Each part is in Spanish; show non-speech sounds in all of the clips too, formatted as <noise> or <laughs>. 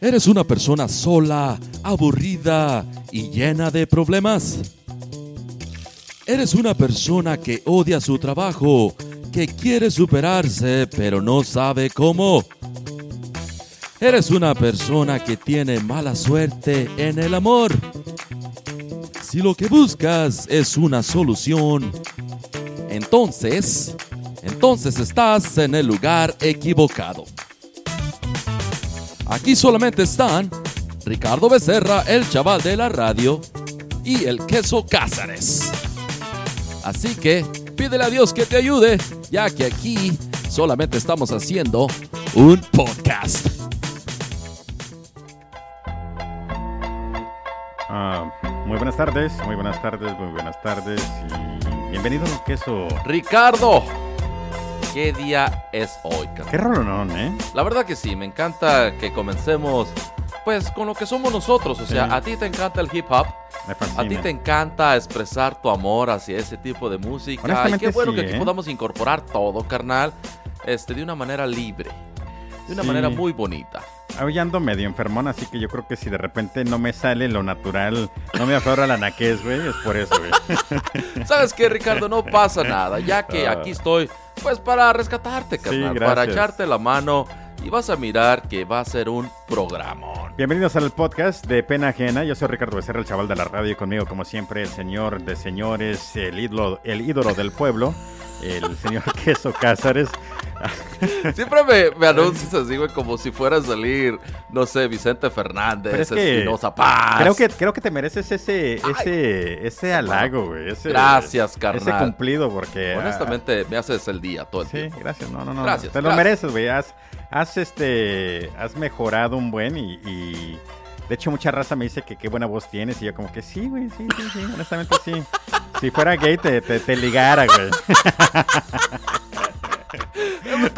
¿Eres una persona sola, aburrida y llena de problemas? ¿Eres una persona que odia su trabajo, que quiere superarse pero no sabe cómo? ¿Eres una persona que tiene mala suerte en el amor? Si lo que buscas es una solución, entonces, entonces estás en el lugar equivocado. Aquí solamente están Ricardo Becerra, el chaval de la radio, y el queso Cázares. Así que pídele a Dios que te ayude, ya que aquí solamente estamos haciendo un podcast. Ah, muy buenas tardes, muy buenas tardes, muy buenas tardes y bienvenido queso. Ricardo, ¿qué día es hoy? carnal? Qué rolonón, ¿eh? La verdad que sí, me encanta que comencemos pues con lo que somos nosotros, o sea, Sí. a ti te encanta el hip hop, Me a ti te encanta expresar tu amor hacia ese tipo de música, y qué bueno sí, que aquí ¿eh? podamos incorporar todo, carnal, este, de una manera libre, de una Sí. manera muy bonita. Hoy ando medio enfermón, así que yo creo que si de repente no me sale lo natural, no me aflora la naquez, güey, es por eso, güey. <laughs> ¿Sabes qué, Ricardo? No pasa <laughs> nada, ya que Ah. aquí estoy, pues para rescatarte, carnal, para echarte la mano y vas a mirar que va a ser un programón. Bienvenidos al podcast de Pena Ajena. Yo soy Ricardo Becerra, el chaval de la radio, y conmigo, como siempre, el señor de señores, el ídolo, el ídolo del pueblo, el señor <laughs> Queso Cázares. <laughs> Siempre me, me anuncias así, güey, como si fuera a salir, no sé, Vicente Fernández, Pero es que Espinosa Paz. Creo que, creo que te mereces ese, ese, ese halago, güey. ese- Gracias, Ese carnal. cumplido, porque. ah, Honestamente, me haces el día todo el Sí, tiempo. gracias. No, no, no. Gracias, Te lo mereces, güey. Has, has, este, has mejorado un buen y, y- De hecho, mucha raza me dice que qué buena voz tienes. Y yo, como que sí, güey, sí, sí, sí. Honestamente, sí. Si fuera gay, te, te, te ligara, güey. <laughs>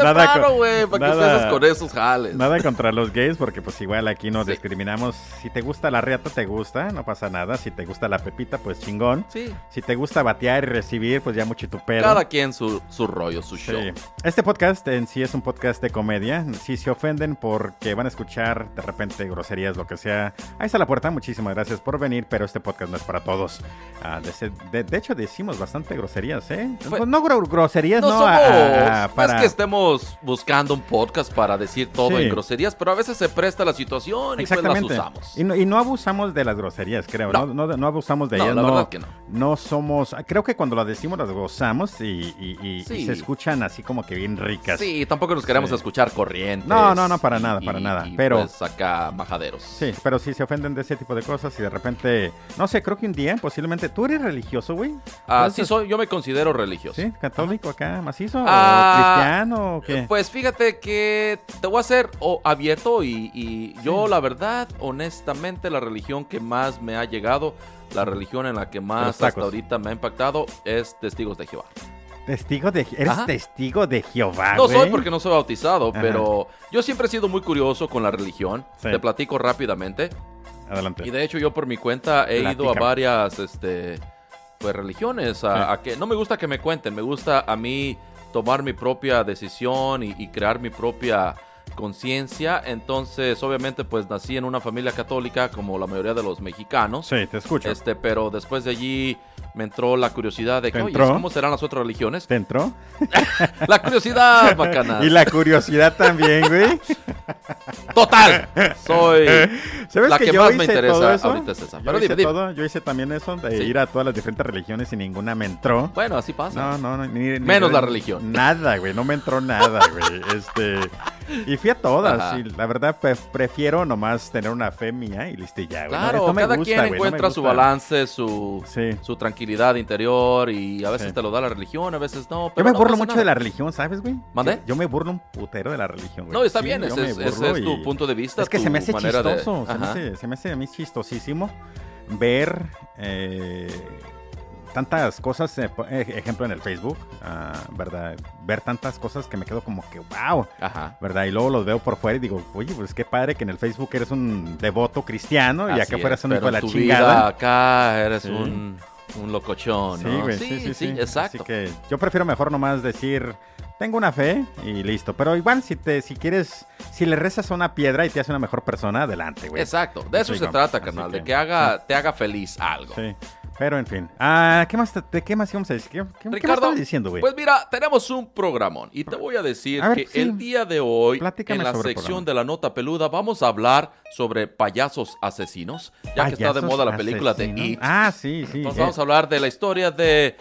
Nada con- güey, para que nada- con esos jales. Nada contra los gays, porque pues igual aquí no Sí. discriminamos. Si te gusta la riata, te gusta, no pasa nada. Si te gusta la pepita, pues chingón. Sí, Si te gusta batear y recibir, pues ya mucho tu pedo. cada quien su, su rollo, su Sí. show. Este podcast en sí es un podcast de comedia. Si se ofenden porque van a escuchar de repente groserías, lo que sea, ahí está la puerta. Muchísimas gracias por venir, pero este podcast no es para todos. Ah, de, se- de- de hecho, decimos bastante groserías, ¿eh? Pues- no gro- groserías, No no, somos, a- a- a- no para... es que estemos buscando un podcast para decir todo Sí. en groserías, pero a veces se presta la situación y pues las usamos. Y no, y no abusamos de las groserías, creo. No. No, no, no abusamos de ellas. la no, verdad que no. no somos. Creo que cuando las decimos las gozamos y, se escuchan así como que bien ricas. Sí, tampoco nos queremos Sí. escuchar corrientes. No, no, no, para nada, para nada, pero- Pues acá majaderos. Sí, pero si se ofenden de ese tipo de cosas y de repente, no sé, creo que un día posiblemente tú eres religioso, güey. Ah, Entonces, sí, soy, yo me considero religioso. Sí, católico acá, macizo, Ah, o qué. Pues fíjate que te voy a ser o, abierto y, y yo la verdad, honestamente, la religión que más me ha llegado, la religión en la que más hasta ahorita me ha impactado es Testigos de Jehová. Testigo de, eres Ajá. testigo de Jehová, No soy porque no soy bautizado, Ajá. pero yo siempre he sido muy curioso con la religión. Sí. Te platico rápidamente. Adelante. Y de hecho yo por mi cuenta he ido a varias este pues religiones a, Sí. a que no me gusta que me cuenten, me gusta a mí tomar mi propia decisión y, y crear mi propia conciencia. Entonces, obviamente pues nací en una familia católica como la mayoría de los mexicanos. Sí, te escucho. Este, pero después de allí me entró la curiosidad de que, ¿Te oye? ¿cómo serán las otras religiones? ¿Te entró? <laughs> La curiosidad, <laughs> bacana. Y la curiosidad también, güey. Total. <laughs> Soy ¿Sabes la que, que, yo más me interesa todo eso? ahorita es esa. Yo Pero hice dime, dime. todo, yo hice también eso, de Sí. ir a todas las diferentes religiones y ninguna me entró. Bueno, así pasa. No, no, no, ni- ni- Menos ni- la religión. Nada, güey, no me entró nada, güey. Este, y fui a todas, Ajá. y la verdad pre- prefiero nomás tener una fe mía y listo ya, güey. Claro, no cada gusta, quien güey, no me encuentra su balance, su, Sí. su tranquilidad interior y a veces Sí. te lo da la religión, a veces no. Yo me burlo mucho nada. de la religión, ¿sabes, güey? ¿Mande? Yo, yo me burlo un putero de la religión, güey. No, está Sí, bien, ese es, tu y- punto de vista. Es que se me hace manera de- chistoso, se, me hace, se me hace a mí chistosísimo ver eh, tantas cosas, eh, eh, ejemplo en el Facebook, ah, ¿verdad? Ver tantas cosas que me quedo como que, wow, Ajá. ¿verdad? Y luego los veo por fuera y digo, oye, pues qué padre que en el Facebook eres un devoto cristiano y Así acá fuera es, un hijo de la tu chingada. vida acá eres Sí. un, un locochón, Sí, ¿no? güey, sí, sí, sí, sí. exacto. Así que yo prefiero mejor nomás decir, tengo una fe y listo. Pero igual, si te, si quieres, si le rezas a una piedra y te hace una mejor persona, adelante, güey. Exacto, de eso se trata, carnal, de que haga, te haga feliz algo. Sí. Pero en fin. Ah, ¿qué más, ¿De qué más íbamos a decir? ¿Qué, qué, Ricardo, ¿qué diciendo, güey? Pues mira, tenemos un programón. Y te voy a decir que el día de hoy, en la sección de la nota peluda, vamos a hablar sobre payasos asesinos. Ya que está de moda la película de It. Ah, sí, sí. Entonces vamos a hablar de la historia de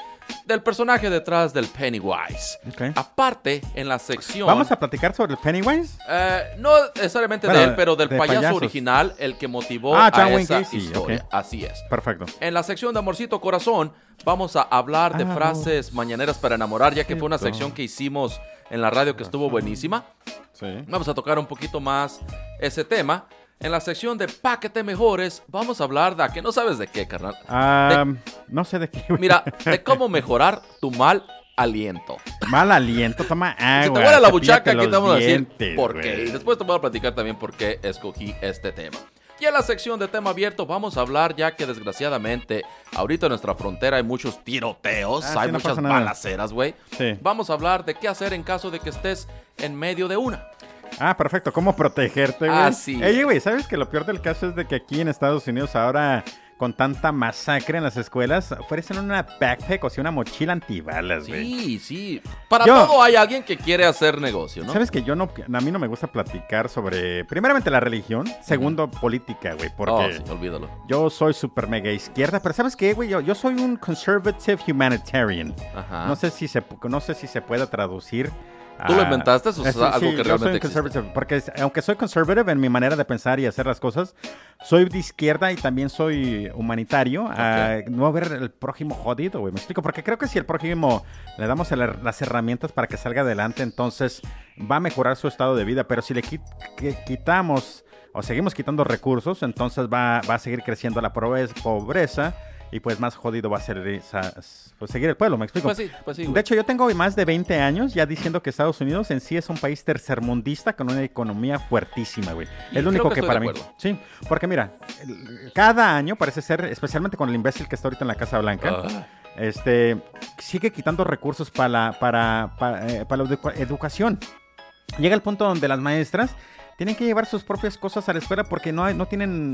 del personaje detrás del Pennywise. Aparte, en la sección... ¿Vamos a platicar sobre el Pennywise? Eh, no necesariamente de él, pero del payaso original, el que motivó ah, a esa historia. Así es. Perfecto. En la sección de Amorcito Corazón, vamos a hablar de ah, frases mañaneras para enamorar, ya que fue una sección que hicimos en la radio que estuvo buenísima. Sí. Vamos a tocar un poquito más ese tema. En la sección de Paquete Mejores, vamos a hablar de... que no sabes de qué, carnal? Ah, no sé de qué. Mira, de cómo mejorar tu mal aliento. Mal aliento, toma agua. <laughs> Si te huele la buchaca, aquí te vamos a decir por qué. Y después te voy a platicar también por qué escogí este tema. Y en la sección de tema abierto vamos a hablar ya que desgraciadamente ahorita en nuestra frontera hay muchos tiroteos, ah, hay muchas balaceras, güey. Sí. Vamos a hablar de qué hacer en caso de que estés en medio de una. Ah, perfecto. ¿Cómo protegerte, güey? Ah, sí. Oye, güey, ¿sabes que lo peor del caso es de que aquí en Estados Unidos ahora con tanta masacre en las escuelas, ofrecen una backpack o sea, una mochila antibalas, güey. Sí, sí. Para todo hay alguien que quiere hacer negocio, ¿no? Sabes que yo no, a mí no me gusta platicar sobre, primeramente la religión, segundo política, güey, porque oh, sí, olvídalo. yo soy súper mega izquierda, pero ¿sabes qué, güey? Yo, yo soy un conservative humanitarian. Ajá. No sé si se, no sé si se pueda traducir. ¿Tú lo inventaste? ¿O es algo que realmente soy Porque aunque soy conservative en mi manera de pensar y hacer las cosas, soy de izquierda y también soy humanitario. A no ver el prójimo jodido, güey. Me explico. Porque creo que si el prójimo le damos las herramientas para que salga adelante, entonces va a mejorar su estado de vida. Pero si le quitamos o seguimos quitando recursos, entonces va, va a seguir creciendo la pobreza y pues más jodido va a ser pues, seguir el pueblo, ¿me explico? Pues sí, pues sí, de hecho, yo tengo más de 20 años ya diciendo que Estados Unidos en sí es un país tercermundista con una economía fuertísima, güey. Es lo único que, para mí. Sí, porque mira, cada año parece ser, especialmente con el imbécil que está ahorita en la Casa Blanca, ah. este, sigue quitando recursos para la, para, para, eh, para la educación. Llega el punto donde las maestras tienen que llevar sus propias cosas a la escuela porque no, hay, no tienen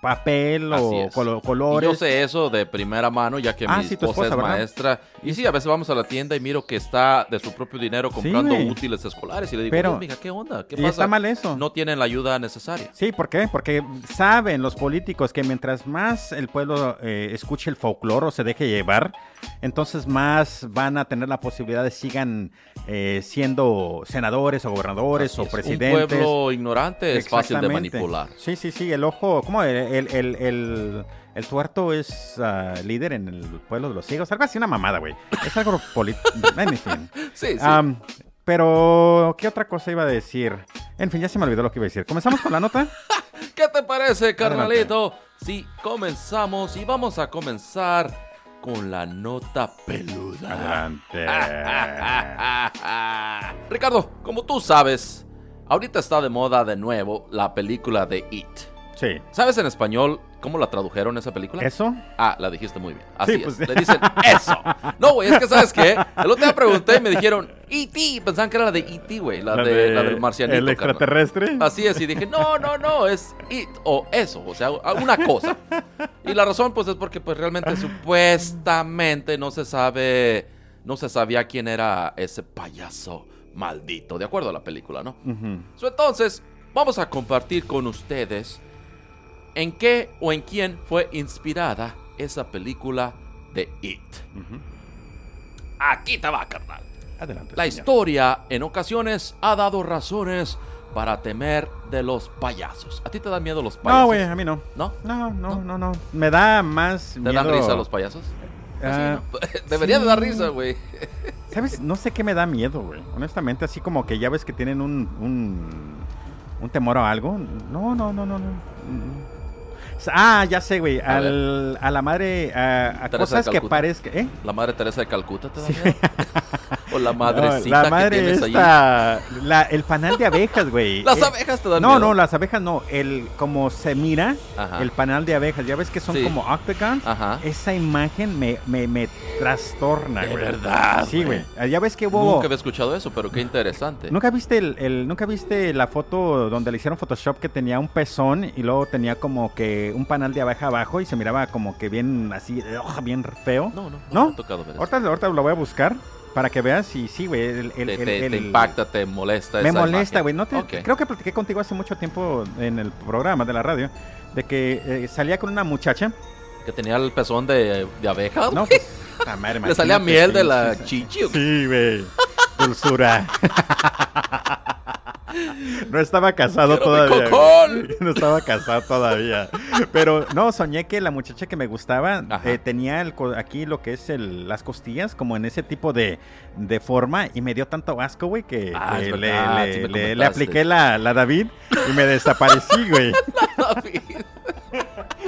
papel o colores. yo sé eso de primera mano, ya que ah, mi esposa, es maestra. Y sí, a veces vamos a la tienda y miro que está de su propio dinero comprando útiles escolares. Y le digo, Pero, amiga, ¿qué onda? ¿Qué pasa? está mal eso. No tienen la ayuda necesaria. Sí, ¿por qué? Porque saben los políticos que mientras más el pueblo eh, escuche el folclore o se deje llevar, entonces más van a tener la posibilidad de sigan eh, siendo senadores o gobernadores o presidentes. Un pueblo ignorante es fácil de manipular. Sí, sí, sí. El ojo, ¿cómo? El, el, el, el tuerto es ah, líder en el pueblo de los ciegos. Algo así, una mamada, güey. Es algo político. <laughs> en fin. Sí, sí. pero, ¿qué otra cosa iba a decir? En fin, ya se me olvidó lo que iba a decir. ¿Comenzamos con la nota? <laughs> ¿Qué te parece, carnalito? Sí, comenzamos y vamos a comenzar con la nota peluda. Adelante. <laughs> Ricardo, como tú sabes, ahorita está de moda de nuevo la película de It. Sí. ¿Sabes en español ¿Cómo la tradujeron esa película? ¿Eso? Ah, la dijiste muy bien. Así es. Pues Le dicen eso. No, güey, es que ¿sabes qué? El otro día pregunté y me dijeron E.T. Pensaban que era la de E.T., güey. La, de, la del marcianito. ¿El extraterrestre? Así es. Y dije, no, no, no, es It o eso. O sea, una cosa. Y la razón, pues, es porque pues realmente supuestamente no se sabe, no se sabía quién era ese payaso maldito, de acuerdo a la película, ¿no? entonces, vamos a compartir con ustedes ¿En qué o en quién fue inspirada esa película de It? Aquí te va, carnal. Adelante. La historia en ocasiones ha dado razones para temer de los payasos. ¿A ti te dan miedo los payasos? No, güey, a mí no. ¿No? No, no, no, no. Me da más ¿Te dan risa los payasos? Ah, <laughs> Debería de dar risa, güey. ¿Sabes? No sé qué me da miedo, güey. Honestamente, así como que ya ves que tienen un, un, un temor a algo. No, no, no, no, no. Ah, ya sé, güey. A, la madre. A, cosas que parezcan. ¿eh? La madre Teresa de Calcuta te <laughs> da la madrecita la madre que tienes la- el panal de abejas, güey. <laughs> Las Eh, abejas te dan No, miedo. no, las abejas no. El como se mira Ajá. el panal de abejas, ya ves que son Sí. como octagons. Ajá. Esa imagen me, me, me trastorna, De güey. verdad, Sí, güey. Ya ves que hubo. Nunca había escuchado eso, pero qué interesante. ¿Nunca viste el, el- nunca viste la foto donde le hicieron Photoshop que tenía un pezón y luego tenía como que un panal de abeja abajo y se miraba como que bien así, bien feo? No, no, no, ¿No? me ha tocado ver eso. Ahorita, ahorita lo voy a buscar para que veas y sí, güey. El, el- te, el- te- el- te impacta, te molesta Me esa molesta, güey. No te-. Creo que platiqué contigo hace mucho tiempo en el programa de la radio de que eh, salía con una muchacha. Que tenía el pezón de, de abeja. No, pues, puta madre, Le salía miel de la chichi. Sí, güey. Dulzura. No estaba casado Quiero todavía. No estaba casado todavía. Pero no, soñé que la muchacha que me gustaba eh, tenía el aquí lo que es el, las costillas como en ese tipo de, de forma y me dio tanto asco, güey, que, Ah, le, verdad, le- sí me le- le comentaste. apliqué la, la David y me desaparecí, güey. <laughs>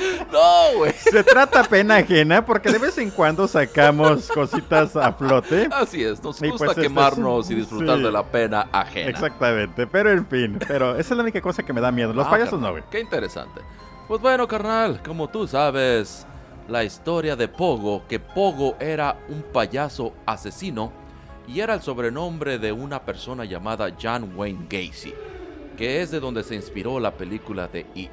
<laughs> no, güey. Se trata pena ajena porque de vez en cuando sacamos cositas a flote. Así es, nos gusta pues, este es quemarnos y disfrutar sí. de la pena ajena. Exactamente, pero en fin, pero esa es la única cosa que me da miedo. Los Ah, payasos carnal, no, güey. Qué interesante. Pues bueno, carnal, como tú sabes, la historia de Pogo, que Pogo era un payaso asesino y era el sobrenombre de una persona llamada John Wayne Gacy, que es de donde se inspiró la película de It.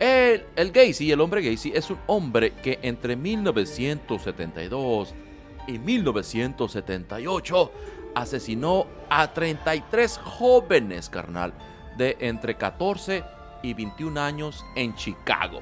El, el Gacy, el hombre Gacy, es un hombre que entre 1972 y 1978 asesinó a 33 jóvenes, carnal, de entre 14 y 21 años en Chicago.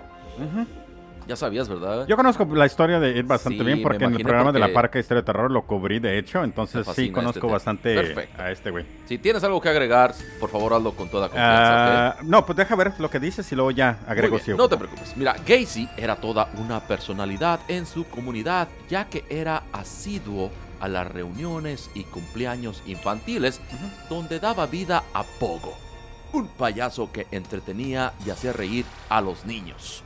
Ya sabías, ¿verdad? Yo conozco la historia de It bastante Sí, bien porque en el programa de la Parca Historia de Terror lo cubrí, de hecho, entonces sí conozco este bastante Perfecto. a este güey. Si tienes algo que agregar, por favor hazlo con toda confianza. ¿ok? Ah, No, pues deja ver lo que dices y luego ya agrego sí. No te preocupes. Mira, Gacy era toda una personalidad en su comunidad, ya que era asiduo a las reuniones y cumpleaños infantiles, donde daba vida a Pogo, un payaso que entretenía y hacía reír a los niños.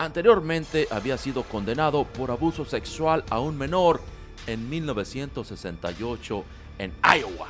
Anteriormente había sido condenado por abuso sexual a un menor en 1968 en Iowa.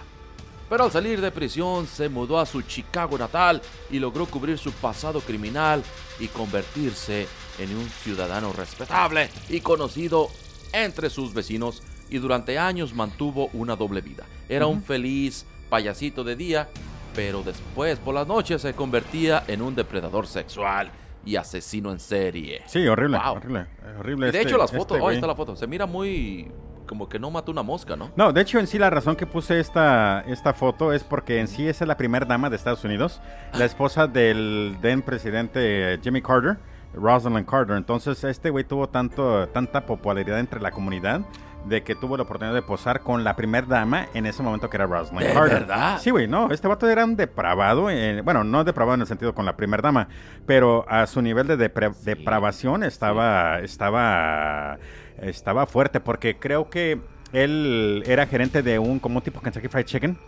Pero al salir de prisión se mudó a su Chicago natal y logró cubrir su pasado criminal y convertirse en un ciudadano respetable y conocido entre sus vecinos y durante años mantuvo una doble vida. Era un feliz payasito de día, pero después por las noches se convertía en un depredador sexual y asesino en serie. Sí, horrible, Wow. horrible, horrible. Y de este- hecho las este fotos, oh, ahí está la foto, se mira muy como que no mató una mosca, ¿no? No, de hecho en sí la razón que puse esta, esta foto es porque en sí esa es la primera dama de Estados Unidos, la esposa del then presidente Jimmy Carter, Rosalind Carter. Entonces este güey tuvo tanto, tanta popularidad entre la comunidad de que tuvo la oportunidad de posar con la primera dama en ese momento que era Rosalind ¿De Carter. verdad? Sí, güey, no, este vato era un depravado, eh, bueno, no depravado en el sentido con la primera dama, pero a su nivel de Sí, depravación estaba, estaba, estaba fuerte, porque creo que él era gerente de un, como un tipo Kentucky Fried Chicken,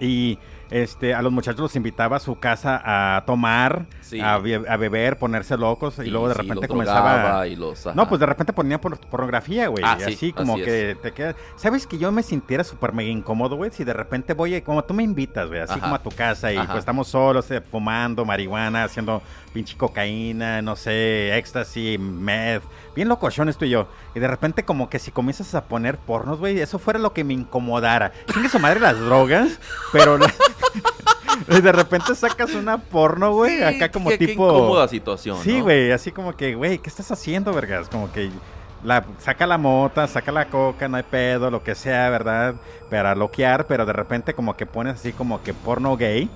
y este, a los muchachos los invitaba a su casa a tomar, Sí. a, be- a beber, ponerse locos, y luego de repente comenzaba... drogaba y los, No, pues de repente ponía por- pornografía, güey. Ah, sí, así como así que te queda. ¿Sabes que yo me sintiera súper mega incómodo, güey? Si de repente voy, como tú me invitas, güey, así Ajá. como a tu casa y Ajá. pues estamos solos, eh, fumando marihuana, haciendo pinche cocaína, no sé, éxtasis, meth. Bien locochones tú y yo. Y de repente como que si comienzas a poner pornos, güey, eso fuera lo que me incomodara. Chingue su madre las drogas, pero... y de repente sacas una porno, güey, Sí, acá como qué- qué tipo... incómoda situación, Sí, ¿no? güey, así como que, güey, ¿qué estás haciendo, vergas? Como que la, saca la mota, saca la coca, no hay pedo, lo que sea, ¿verdad? Para loquear, pero de repente como que pones así como que porno gay.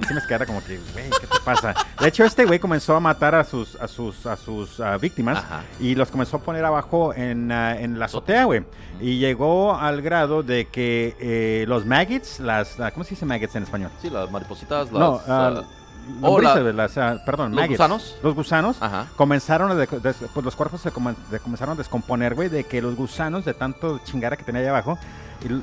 Y se me queda como que, güey, ¿qué te pasa? De hecho, este güey comenzó a matar a sus, a sus, a sus ah, víctimas Ajá. y los comenzó a poner abajo en, ah, en la azotea, güey. Y llegó al grado de que eh, los maggots, las, ah, ¿cómo se dice maggots en español? Sí, las maripositas, las... no, ah, ah, oh, la- lombrices, las, perdón, ¿Los maggots. gusanos? Los gusanos Ajá. comenzaron a, de- des- pues los cuerpos se de- comenzaron a descomponer, güey, de que los gusanos de tanto chingara que tenía ahí abajo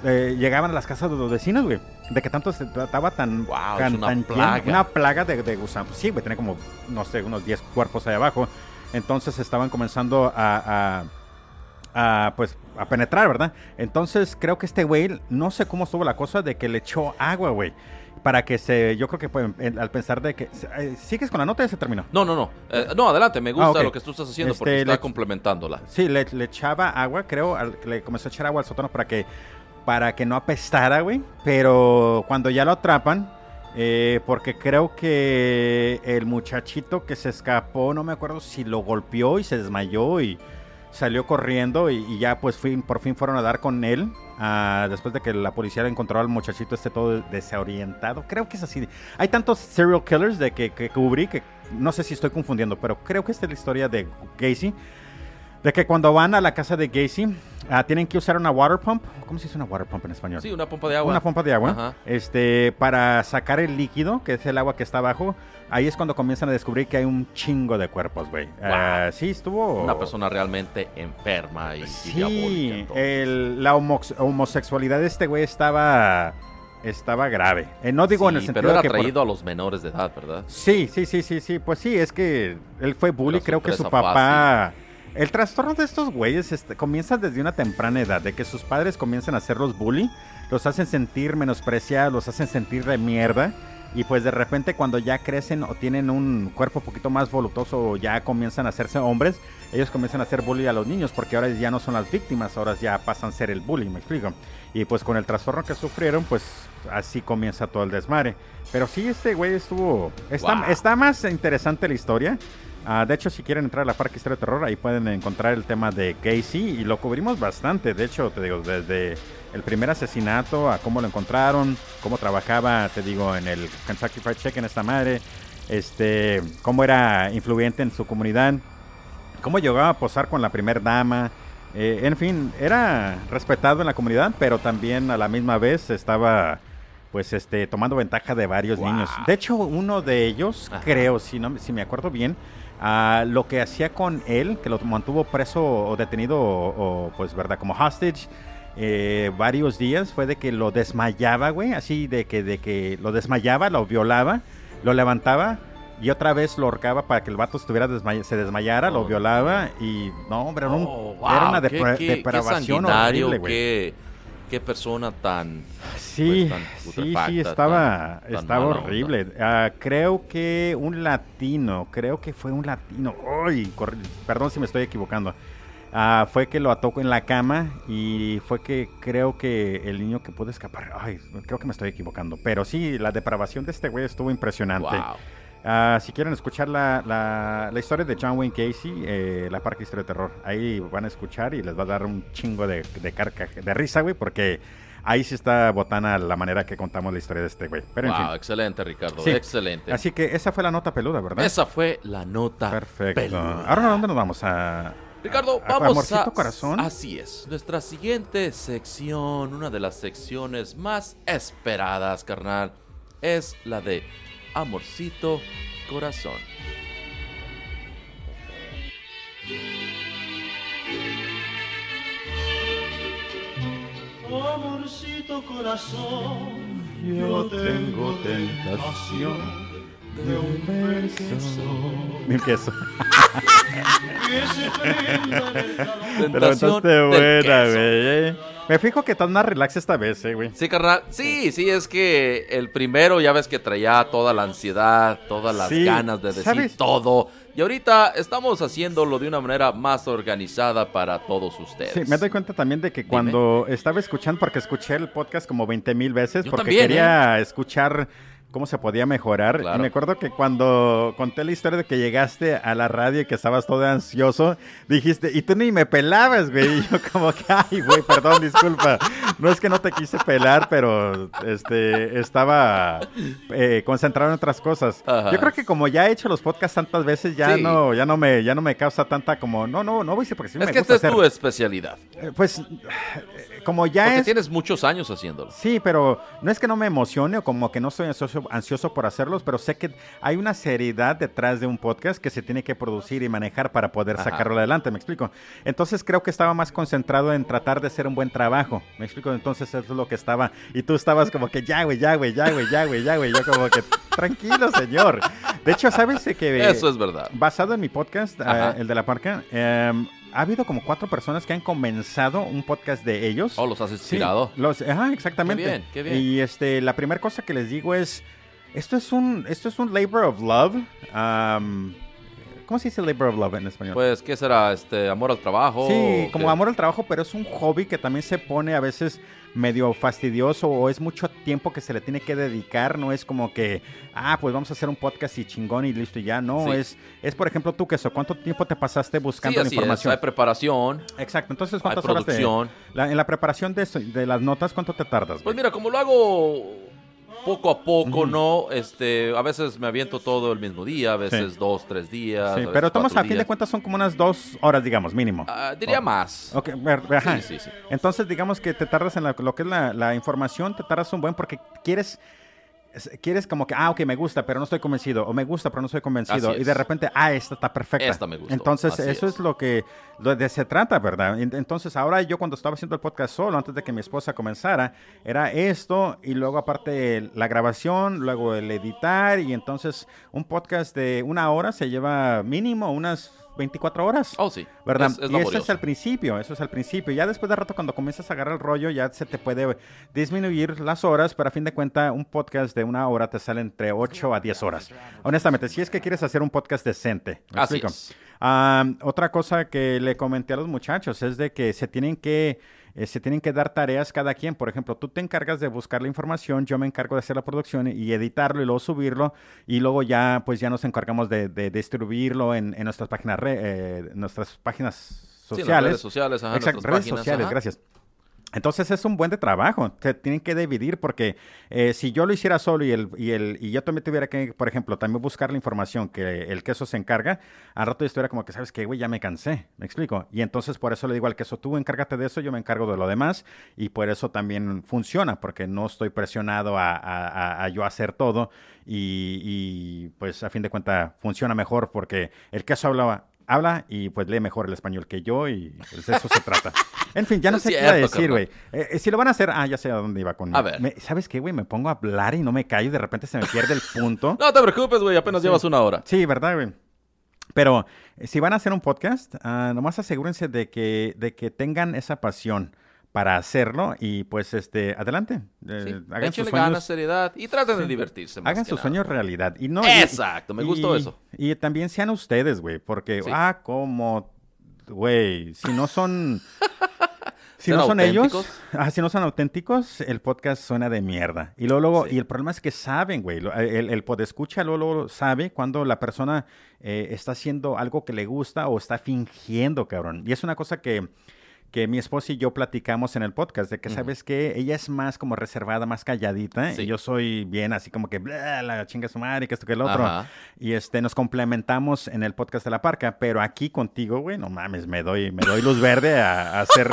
eh, llegaban a las casas de los vecinos, güey, de que tanto se trataba tan, Wow, una tan lleno, plaga. una plaga de, de gusanos. Sí, güey, tenía como, no sé, unos 10 cuerpos ahí abajo. Entonces estaban comenzando a, a- a, pues a penetrar, ¿verdad? Entonces creo que este güey, no sé cómo estuvo la cosa de que le echó agua, güey. Para que se, yo creo que pues, al pensar de que, eh, ¿sigues con la nota? Ya se terminó. No, no, no. Eh, no, adelante, me gusta Ah, lo que tú estás haciendo Este, porque está le- complementándola. Sí, le, le echaba agua, creo, al- le comenzó a echar agua al sótano para que, para que no apestara, güey. Pero cuando ya lo atrapan, eh, porque creo que el muchachito que se escapó, no me acuerdo si lo golpeó y se desmayó y salió corriendo y, ya pues por fin fueron a dar con él. ah, después de que la policía encontró al muchachito este todo desorientado. Creo que es así. Hay tantos serial killers de que, que cubrí que no sé si estoy confundiendo, pero creo que esta es la historia de Gacy. De que cuando van a la casa de Gacy, ah, tienen que usar una water pump. ¿Cómo se dice una water pump en español? Sí, una pompa de agua. Una pompa de agua. Ajá. Este, para sacar el líquido, que es el agua que está abajo. Ahí es cuando comienzan a descubrir que hay un chingo de cuerpos, güey. Ah, sí, estuvo. Una persona realmente enferma y, y Sí, entonces. el- la homosexualidad de este güey estaba. Estaba grave. Eh, no digo en el sentido pero era de que. por- traído a los menores de edad, ¿verdad? Sí, sí, sí, sí, sí. Pues sí, es que él fue bully. Creo que su papá. El trastorno de estos güeyes este, comienza desde una temprana edad, de que sus padres comienzan a hacerlos bully, los hacen sentir menospreciados, los hacen sentir de mierda. Y pues de repente cuando ya crecen o tienen un cuerpo un poquito más voluptuoso o ya comienzan a hacerse hombres, ellos comienzan a hacer bully a los niños porque ahora ya no son las víctimas, ahora ya pasan a ser el bully, me explico. Y pues con el trastorno que sufrieron, pues así comienza todo el desmadre. Pero sí, este güey estuvo... Está, Wow. está más interesante la historia. Ah, de hecho, si quieren entrar a la Parque Historia de Terror, ahí pueden encontrar el tema de Casey y lo cubrimos bastante. De hecho, te digo, desde el primer asesinato a cómo lo encontraron, cómo trabajaba, te digo, en el Kentucky Fried Chicken esta madre, este, cómo era influyente en su comunidad, cómo llegaba a posar con la primer dama. eh, en fin, era respetado en la comunidad, pero también a la misma vez estaba pues este tomando ventaja de varios Wow. niños. De hecho, uno de ellos, Ajá. creo, si no si me acuerdo bien, ah, lo que hacía con él, que lo mantuvo preso o detenido o, o, pues verdad como hostage eh, varios días, fue de que lo desmayaba, güey, así de que de que lo desmayaba, lo violaba, lo levantaba y otra vez lo ahorcaba para que el vato estuviera desmay- se desmayara, lo violaba y no, hombre, era, un- Oh, era una qué- depra- qué- qué depravación sanguinario, horrible, güey. Qué, persona tan... Sí, pues, tan sí, sí, estaba, tan- tan estaba mala horrible. Ah, creo que un latino, creo que fue un latino. Ay, perdón si me estoy equivocando. Ah, fue que lo ató en la cama y fue que creo que el niño que pudo escapar. Ay, creo que me estoy equivocando. Pero sí, la depravación de este güey estuvo impresionante. Wow. Ah, si quieren escuchar la, la- la historia de John Wayne Casey, eh, la Parque Historia de Terror, ahí van a escuchar y les va a dar un chingo de, de, carca- de risa, güey, porque ahí sí está botana la manera que contamos la historia de este güey. Pero en Wow, fin. excelente, Ricardo. Sí. Excelente. Así que esa fue la nota peluda, ¿verdad? Esa fue la nota Perfecto. peluda. Ahora, ¿a dónde nos vamos? A, Ricardo, a- a vamos a... Corazón. Así es. Nuestra siguiente sección, una de las secciones más esperadas, carnal, es la de Amorcito Corazón. Amorcito corazón, yo tengo tentación de un beso el <laughs> calor. Te la aventaste buena, güey. Me fijo que estás más relax esta vez, eh, güey. Sí, carnal. Sí, sí, es que el primero ya ves que traía toda la ansiedad, todas las Sí, ganas de decir ¿sabes? todo. Y ahorita estamos haciéndolo de una manera más organizada para todos ustedes. Sí, me doy cuenta también de que cuando estaba escuchando, porque escuché el podcast como 20 mil veces, Yo porque también, ¿eh? quería escuchar cómo se podía mejorar. Claro. Y me acuerdo que cuando conté la historia de que llegaste a la radio y que estabas todo ansioso, dijiste, y tú ni me pelabas, güey. Y yo como que, ay, güey, perdón, disculpa. No es que no te quise pelar, pero este estaba eh, concentrado en otras cosas. Ajá. Yo creo que como ya he hecho los podcasts tantas veces, ya Sí. no, ya no me, ya no me causa tanta como, no, no, no decir porque sí es me que gusta esta es hacer. tu especialidad. Eh, Pues, eh, como ya Porque es... tienes muchos años haciéndolo. Sí, pero no es que no me emocione o como que no estoy ansioso, ansioso por hacerlos, pero sé que hay una seriedad detrás de un podcast que se tiene que producir y manejar para poder Ajá. sacarlo adelante, ¿me explico? Entonces creo que estaba más concentrado en tratar de hacer un buen trabajo, ¿me explico? Entonces eso es lo que estaba, y tú estabas como que ya, güey, ya, güey, ya, güey, ya, güey, ya, güey, yo como que tranquilo, señor. De hecho, ¿sabes que... Eso es verdad. Basado en mi podcast, eh, el de la parca, em, ha habido como cuatro personas que han comenzado un podcast de ellos. Oh, los has Sí, inspirado. los, ajá, exactamente. Qué bien, qué bien. Y este, la primera cosa que les digo es, esto es un, esto es un labor of love. um, ¿Cómo se dice labor of love en español? Pues, ¿qué será? Este, amor al trabajo. Sí, ¿o como amor al trabajo, pero es un hobby que también se pone a veces medio fastidioso o es mucho tiempo que se le tiene que dedicar, no es como que, ah, pues vamos a hacer un podcast y chingón y listo y ya, no, Sí. es, es por ejemplo tú, queso, ¿cuánto tiempo te pasaste Sí, buscando la información? es. Hay preparación, Exacto, entonces hay ¿cuántas horas te, producción. la- en la preparación de, eso- de las notas, ¿cuánto te tardas? Pues güey? mira, como lo hago poco a poco. ¿no? Este, a veces me aviento todo el mismo día, a veces Sí. dos, tres días. Sí, pero tomas a fin de cuentas son como unas dos horas, digamos, mínimo. Ah, diría Oh. más. Ok, ver- ver, ajá. Sí, sí, sí. Entonces, digamos que te tardas en la- lo que es la, la información, te tardas un buen porque quieres, es- quieres como que, ah, ok, me gusta, pero no estoy convencido, o me gusta, pero no estoy convencido, y de repente, ah, esta está perfecta. Esta me gustó, Entonces, así eso es. es. lo que lo de se trata, ¿verdad? En- Entonces, ahora yo cuando estaba haciendo el podcast solo, antes de que mi esposa comenzara, era esto, y luego aparte la grabación, luego el editar, y entonces un podcast de una hora se lleva mínimo unas 24 horas. Oh, sí. ¿Verdad? Es, es y eso es al principio, eso es al principio. Ya después de rato, cuando comienzas a agarrar el rollo, ya se te puede disminuir las horas, pero a fin de cuentas, un podcast de una hora te sale entre 8 a 10 horas. Honestamente, si es que quieres hacer un podcast decente. ¿me Así explico? es. Ah, otra cosa que le comenté a los muchachos es de que se tienen que eh, se tienen que dar tareas cada quien. Por ejemplo, tú te encargas de buscar la información, yo me encargo de hacer la producción y editarlo y luego subirlo y luego ya pues ya nos encargamos de, de distribuirlo en, en nuestras páginas re- eh, nuestras páginas Sí, en las sociales. redes sociales, ajá, Exacto, redes páginas, sociales, ajá. gracias. Entonces es un buen de trabajo, te tienen que dividir porque eh, si yo lo hiciera solo y, el, y, el, y yo también tuviera que, por ejemplo, también buscar la información que el queso se encarga, al rato yo estuviera como que, ¿sabes qué, güey? Ya me cansé, me explico. Y entonces por eso le digo al queso, tú encárgate de eso, yo me encargo de lo demás y por eso también funciona, porque no estoy presionado a, yo hacer todo y, pues a fin de cuentas funciona mejor porque el queso hablaba habla y pues lee mejor el español que yo y pues de eso se trata. <laughs> En fin, ya no Es sé qué iba a cierto, decir, güey. Eh, eh, si lo van a hacer, ah, ya sé a dónde iba con. A ver. Me- ¿Sabes qué, güey? Me pongo a hablar y no me callo y de repente se me pierde el punto. <laughs> No te preocupes, güey, apenas Sí. llevas una hora. Sí, ¿verdad, güey? Pero eh, si van a hacer un podcast, ah, nomás asegúrense de que, de que tengan esa pasión para hacerlo y pues este, adelante. Eh, Sí. hagan sus sueños. ganas, seriedad y traten de divertirse. más Hagan sus sueños realidad. Y no, y- Exacto, me gustó y- eso. Y también sean ustedes, güey, porque, Sí. ah, como, güey, si no son... <laughs> Si ¿Sean no son ellos, ah, si no son auténticos, el podcast suena de mierda. Y luego, luego- y el problema es que saben, güey, lo- el, el podescucha luego, luego sabe cuando la persona eh, está haciendo algo que le gusta o está fingiendo, cabrón. Y es una cosa que, que mi esposa y yo platicamos en el podcast, de que. ¿sabes qué? Ella es más como reservada, más calladita, Sí. y yo soy bien así como que, "Bla, la chinga su madre, que esto, que el otro. Ajá. Y este, nos complementamos en el podcast de la parca, pero aquí contigo, güey, no mames, me doy, me doy luz verde a, a hacer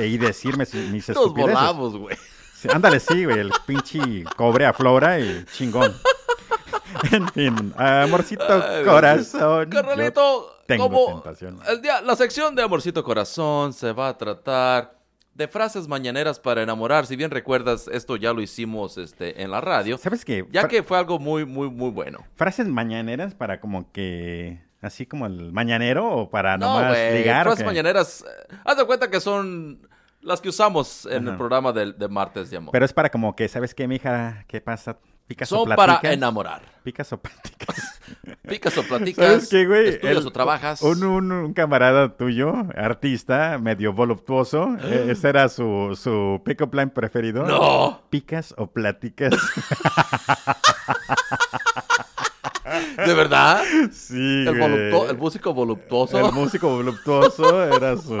y decirme si- mis Nos estupideces. volamos, güey. Sí, ándale, sí, güey, el pinche cobre aflora y chingón. <laughs> en fin, amorcito Ay, corazón. Carnalito, tengo como tentación. el día, la sección de Amorcito Corazón se va a tratar de frases mañaneras para enamorar. Si bien recuerdas, esto ya lo hicimos este, en la radio, ¿Sabes qué? ya Fra- que fue algo muy, muy, muy bueno. Frases mañaneras para como que... Así como el mañanero o para No, nomás güey, ligar. frases mañaneras, eh, haz de cuenta que son las que usamos en el programa de, de martes de amor. Pero es para como que, ¿sabes qué, mija? ¿Qué pasa? ¿Picas son para enamorar. ¿Picas o platicas? <laughs> Picas o platicas, ¿Sabes qué, güey? estudias El- o trabajas. Un, un- un camarada tuyo, artista, medio voluptuoso, eh, <gasps> ese era su, su pick-up line preferido. ¡No! ¿Picas o platicas? <laughs> ¿De verdad? sí, El, músico voluptuoso. El músico voluptuoso era su...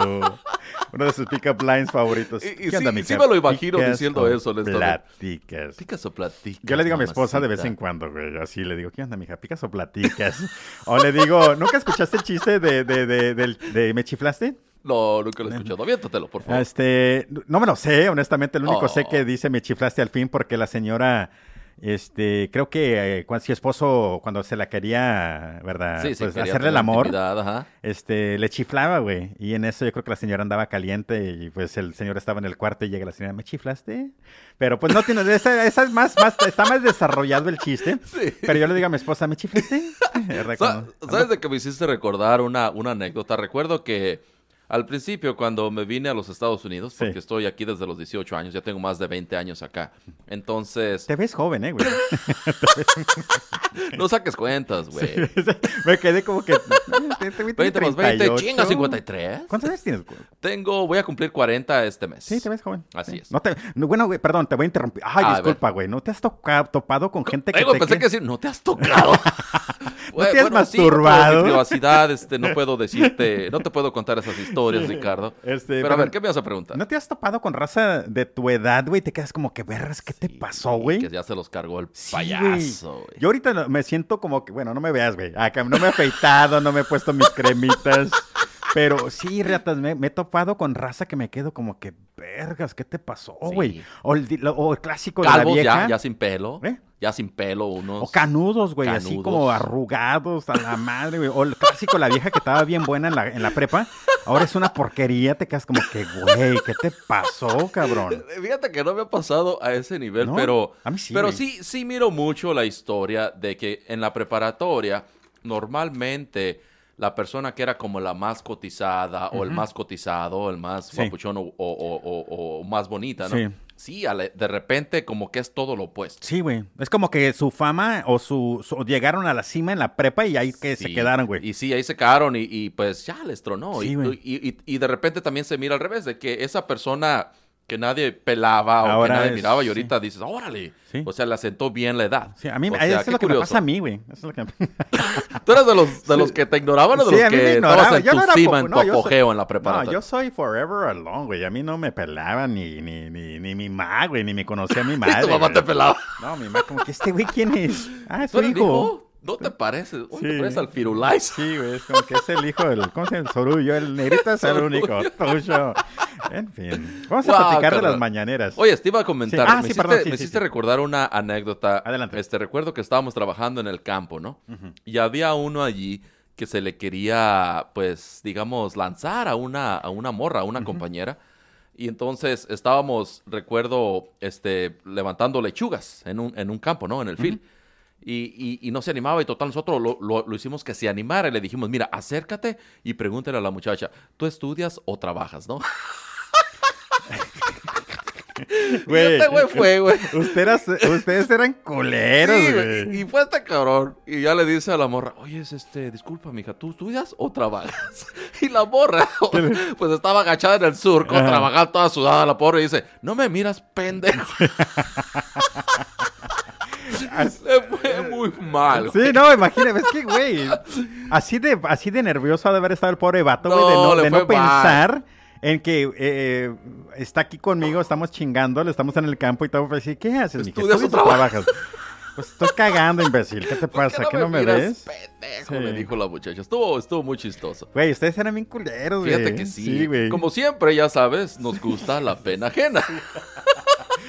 Uno de sus pick-up lines favoritos. Y- y ¿Qué sí- sí me lo imagino ¿Picas diciendo eso. Platicas. ¿Picas o platicas? Yo le digo a mi esposa de vez en cuando, güey, así le digo, ¿qué onda, mija? ¿Picas o platicas? o le digo, ¿nunca escuchaste el chiste de, de, de, del- de me chiflaste? No, nunca lo he escuchado. Aviéntatelo, por favor. Este, no me lo sé, honestamente, lo único Oh. sé que dice me chiflaste al fin porque la señora, este, creo que eh, cuando su esposo, cuando se la quería, ¿verdad? sí, sí, pues quería hacerle el amor, ajá. este, le chiflaba, güey. Y en eso yo creo que la señora andaba caliente y pues el señor estaba en el cuarto y llega la señora, ¿me chiflaste? Pero pues no tiene, esa, esa es más, más, está más desarrollado el chiste. <laughs> Sí. Pero yo le digo a mi esposa, ¿me chiflaste? <laughs> ¿Sabes de que me hiciste recordar una, una anécdota? Recuerdo que al principio, cuando me vine a los Estados Unidos, Sí. porque estoy aquí desde los 18 años, ya tengo más de 20 años acá. Entonces, Te ves joven, eh, güey. <laughs> no saques cuentas, güey. <laughs> Me quedé como que. Este güey tiene 20 más 20, 38. chinga, 53. ¿Cuántos años tienes, güey? Tengo, voy a cumplir 40 este mes. Sí, te ves joven. Así Sí. es. No te, no, bueno, güey, perdón, te voy a interrumpir. Ay, A disculpa, güey. ¿No te has toca- topado con gente que te pensé que decir, no te has tocado. <laughs> Güey, te has sí, masturbado? mi privacidad, este, no puedo decirte, no te puedo contar esas historias, Ricardo. Este, Pero a ver, ¿qué me vas a preguntar? ¿No te has topado con raza de tu edad, güey? Te quedas como que, vergas, ¿qué te pasó, güey? Que ya se los cargó el Sí, payaso, güey. Yo ahorita me siento como que, bueno, no me veas, güey. Acá no me he afeitado, no me he puesto mis cremitas. Pero sí, ratas, me, me he topado con raza que me quedo como que, vergas, ¿qué te pasó, Sí. güey? O, el, di- lo- o el clásico de la vieja. ya, ya sin pelo. ¿Eh? Ya sin pelo, unos. O canudos, güey, así como arrugados a la madre, güey. O el clásico, la vieja que estaba bien buena en la, en la prepa, ahora es una porquería, te quedas como que, güey, ¿qué te pasó, cabrón? <laughs> Fíjate que no me ha pasado a ese nivel, ¿No? pero, A mí sí, pero güey. sí, sí miro mucho la historia de que en la preparatoria normalmente la persona que era como la más cotizada o el más cotizado, el más Sí. guapuchón o, o- o- o- o más bonita, ¿no? Sí. Sí, ale- de repente como que es todo lo opuesto. Sí, güey. Es como que su fama o su, su- llegaron a la cima en la prepa y ahí que se quedaron, güey. Y sí, ahí se quedaron y, y, pues ya les tronó. Sí, y, y- y de repente también se mira al revés, de que esa persona que nadie pelaba o Ahora que nadie es- miraba y sí. ahorita dices, órale. Sí. O sea, le asentó bien la edad. Sí, a mí O eso sea, es qué lo que me pasa a mí, güey. Eso es lo que <laughs> ¿Tú eres de los, de los que te ignoraban o de Sí, los a que estabas en Yo tu no cima, en tu no, yo soy- apogeo en la No, preparatoria? yo soy forever alone, güey. A mí no me pelaban ni, ni, ni, ni mi mamá, güey, ni me conocía mi <laughs> madre. tu mamá güey. te pelaba. No, mi mamá como que este güey, ¿quién es? Ah, es <laughs> ¿Tú su eres hijo. ¿No te pareces? Oye, Sí. te pareces al Firulais. Sí, güey, es como que es el hijo del, ¿cómo se llama? El sorullo, el negrito es el único, tuyo. En fin, vamos a platicar de las mañaneras. Oye, te iba a comentar. Sí. Ah, me sí, hiciste, perdón, sí, me sí, hiciste recordar una anécdota. Adelante. Este, recuerdo que estábamos trabajando en el campo, ¿no? Y había uno allí que se le quería, pues, digamos, lanzar a una, a una morra, a una compañera. Y entonces estábamos, recuerdo, este, levantando lechugas en un, en un campo, ¿no? En el field. Y, y- y no se animaba y total nosotros lo, lo- lo hicimos que se animara y le dijimos, mira, acércate y pregúntale a la muchacha, ¿tú estudias o trabajas, no? <laughs> Y este güey fue, güey. Ustedes, ustedes eran culeros, Sí, güey. güey, y fue este cabrón. Y ya le dice a la morra, oye, es este, disculpa, mija, ¿tú estudias o trabajas? <laughs> Y la morra, <laughs> pues estaba agachada en el surco, Ajá. trabajando toda sudada la pobre, y dice, no me miras, pendejo. Le fue muy mal. güey. Sí, no, imagínate, es que, güey, así de, así de nervioso ha de haber estado el pobre vato, güey, de no, le de no mal. pensar en que eh, está aquí conmigo, estamos chingando, estamos en el campo y todo, pues, sí, ¿qué haces? ¿Estudias o ¿Estudias o trabajas? Pues estoy cagando, imbécil, ¿qué te ¿Por pasa? ¿Qué no me miras, ves? pendejo? Sí. Le dijo la muchacha. Estuvo, estuvo muy chistoso. Güey, ustedes eran bien culeros, güey. Fíjate que sí. güey. Como siempre, ya sabes, nos gusta la pena ajena. <laughs>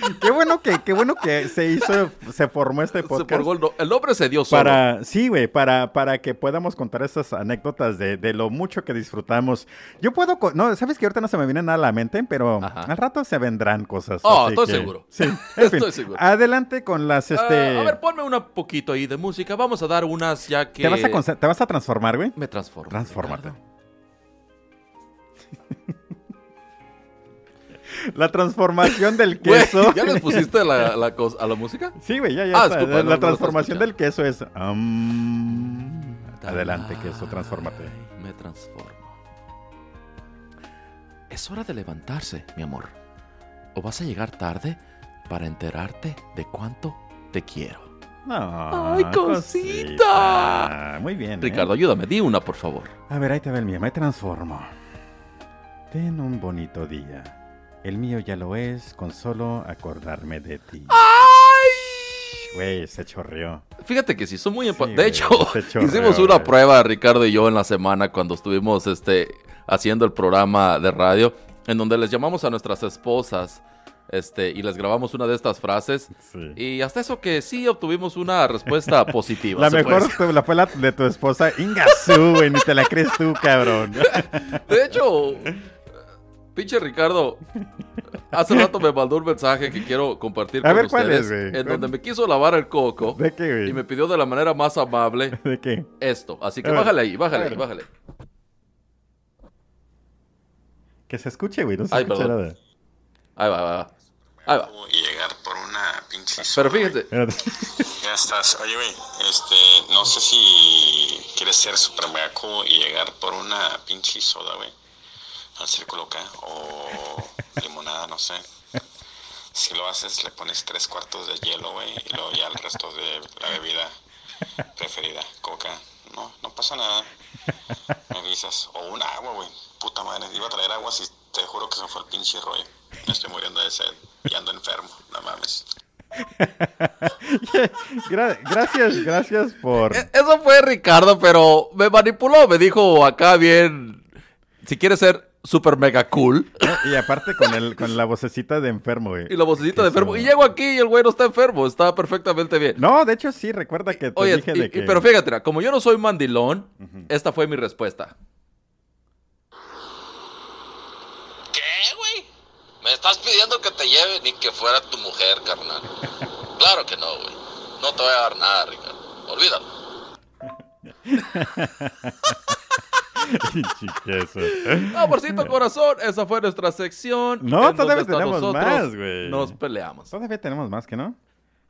<laughs> Qué bueno que, qué bueno que se hizo, se formó este podcast. el, no- el nombre se dio solo. Para, sí, güey, para, para que podamos contar estas anécdotas de, de lo mucho que disfrutamos. Yo puedo, no, sabes que ahorita no se me viene nada a la mente, pero Ajá. al rato se vendrán cosas. Oh, estoy que- seguro. Sí, en <laughs> Estoy seguro. Adelante con las, este... Ah, a ver, ponme un poquito ahí de música. Vamos a dar unas ya que... ¿te, vas a ¿Te vas a transformar, güey? Me transformo. Transfórmate. Ricardo. La transformación del Güey, queso. ¿Ya les pusiste la, la cos- a la música? Sí, güey, ya, ya Ah, está. disculpa, la no- transformación del queso es... am, adelante, queso, transfórmate. Me transformo. Es hora de levantarse, mi amor. O vas a llegar tarde para enterarte de cuánto te quiero. No, ¡Ay, cosita! Muy bien. ¿eh? Ricardo, ayúdame, di una, por favor. A ver, ahí te va el mío, me transformo. Ten un bonito día. El mío ya lo es con solo acordarme de ti. ¡Ay! Güey, se chorreó. Fíjate que sí, son muy... Sí, de hecho, chorreó, <laughs> hicimos una prueba, Ricardo y yo, en la semana cuando estuvimos este, haciendo el programa de radio, en donde les llamamos a nuestras esposas este, y les grabamos una de estas frases. Sí. Y hasta eso que sí obtuvimos una respuesta <laughs> positiva. La mejor tu- la fue la de tu esposa, Ingasú, güey, ni te la crees tú, cabrón. <laughs> De hecho, pinche Ricardo, hace rato me mandó un mensaje que quiero compartir A con ver, ¿cuál ustedes. es, güey? en ¿Cuál? donde me quiso lavar el coco. ¿De qué, güey? Y me pidió de la manera más amable <laughs> ¿De qué? esto. Así que bájale ahí, bájale ahí, bájale. Que se escuche, güey. No se Ay, escucha perdón. nada. Ahí va, ahí va. Ahí va. y llegar por una pinche Pero Espérate. Ya estás. Oye, güey, este, no sé si quieres ser super mega cool y llegar por una pinche soda, güey. Al círculo K o limonada, no sé. Si lo haces, le pones tres cuartos de hielo, güey, y luego ya el resto de la bebida preferida, coca. No, no pasa nada. Me avisas. O un agua, güey. Puta madre, iba a traer agua si te juro que se me fue el pinche rollo. Me estoy muriendo de sed y ando enfermo. No mames. <laughs> Gra- gracias, gracias por. e- eso fue Ricardo, pero me manipuló. Me dijo acá bien. Si quieres ser super mega cool. Y aparte con el con la vocecita de enfermo, güey. Y la vocecita de Eso. enfermo. Y llego aquí y el güey no está enfermo. Está perfectamente bien. No, de hecho sí, recuerda que te Oye, dije y- de que. pero fíjate, como yo no soy mandilón, esta fue mi respuesta. ¿Qué, güey? Me estás pidiendo que te lleve ni que fuera tu mujer, carnal. <laughs> Claro que no, güey. No te voy a dar nada, Ricardo. Olvídalo. <laughs> <laughs> Amorcito corazón, esa fue nuestra sección. No, todavía tenemos más, güey. Nos peleamos. Todavía tenemos más que no.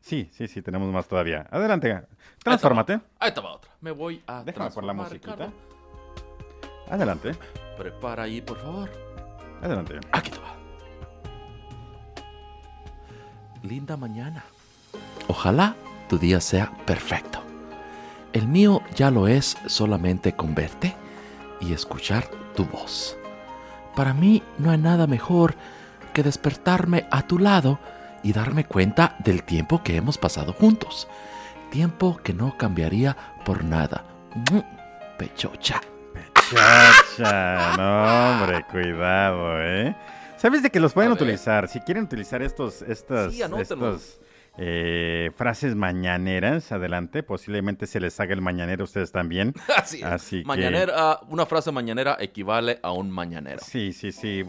Sí, sí, sí, tenemos más todavía. Adelante, transfórmate. Ahí estaba otra. Me voy a Déjame por la musiquita. Ricardo. Adelante, Prepara ahí, por favor. adelante. Aquí te va. Linda mañana. Ojalá tu día sea perfecto. El mío ya lo es solamente con verte y escuchar tu voz. Para mí no hay nada mejor que despertarme a tu lado y darme cuenta del tiempo que hemos pasado juntos. Tiempo que no cambiaría por nada. Mm, Pechocha. No, hombre, cuidado, ¿eh? ¿Sabes de que los pueden utilizar? Si quieren utilizar estos, estas, Sí, estos eh, frases mañaneras, adelante. Posiblemente se les haga el mañanero a ustedes también. <laughs> Así es. Así que- Mañanera, una frase mañanera equivale a un mañanero. Sí, sí, sí.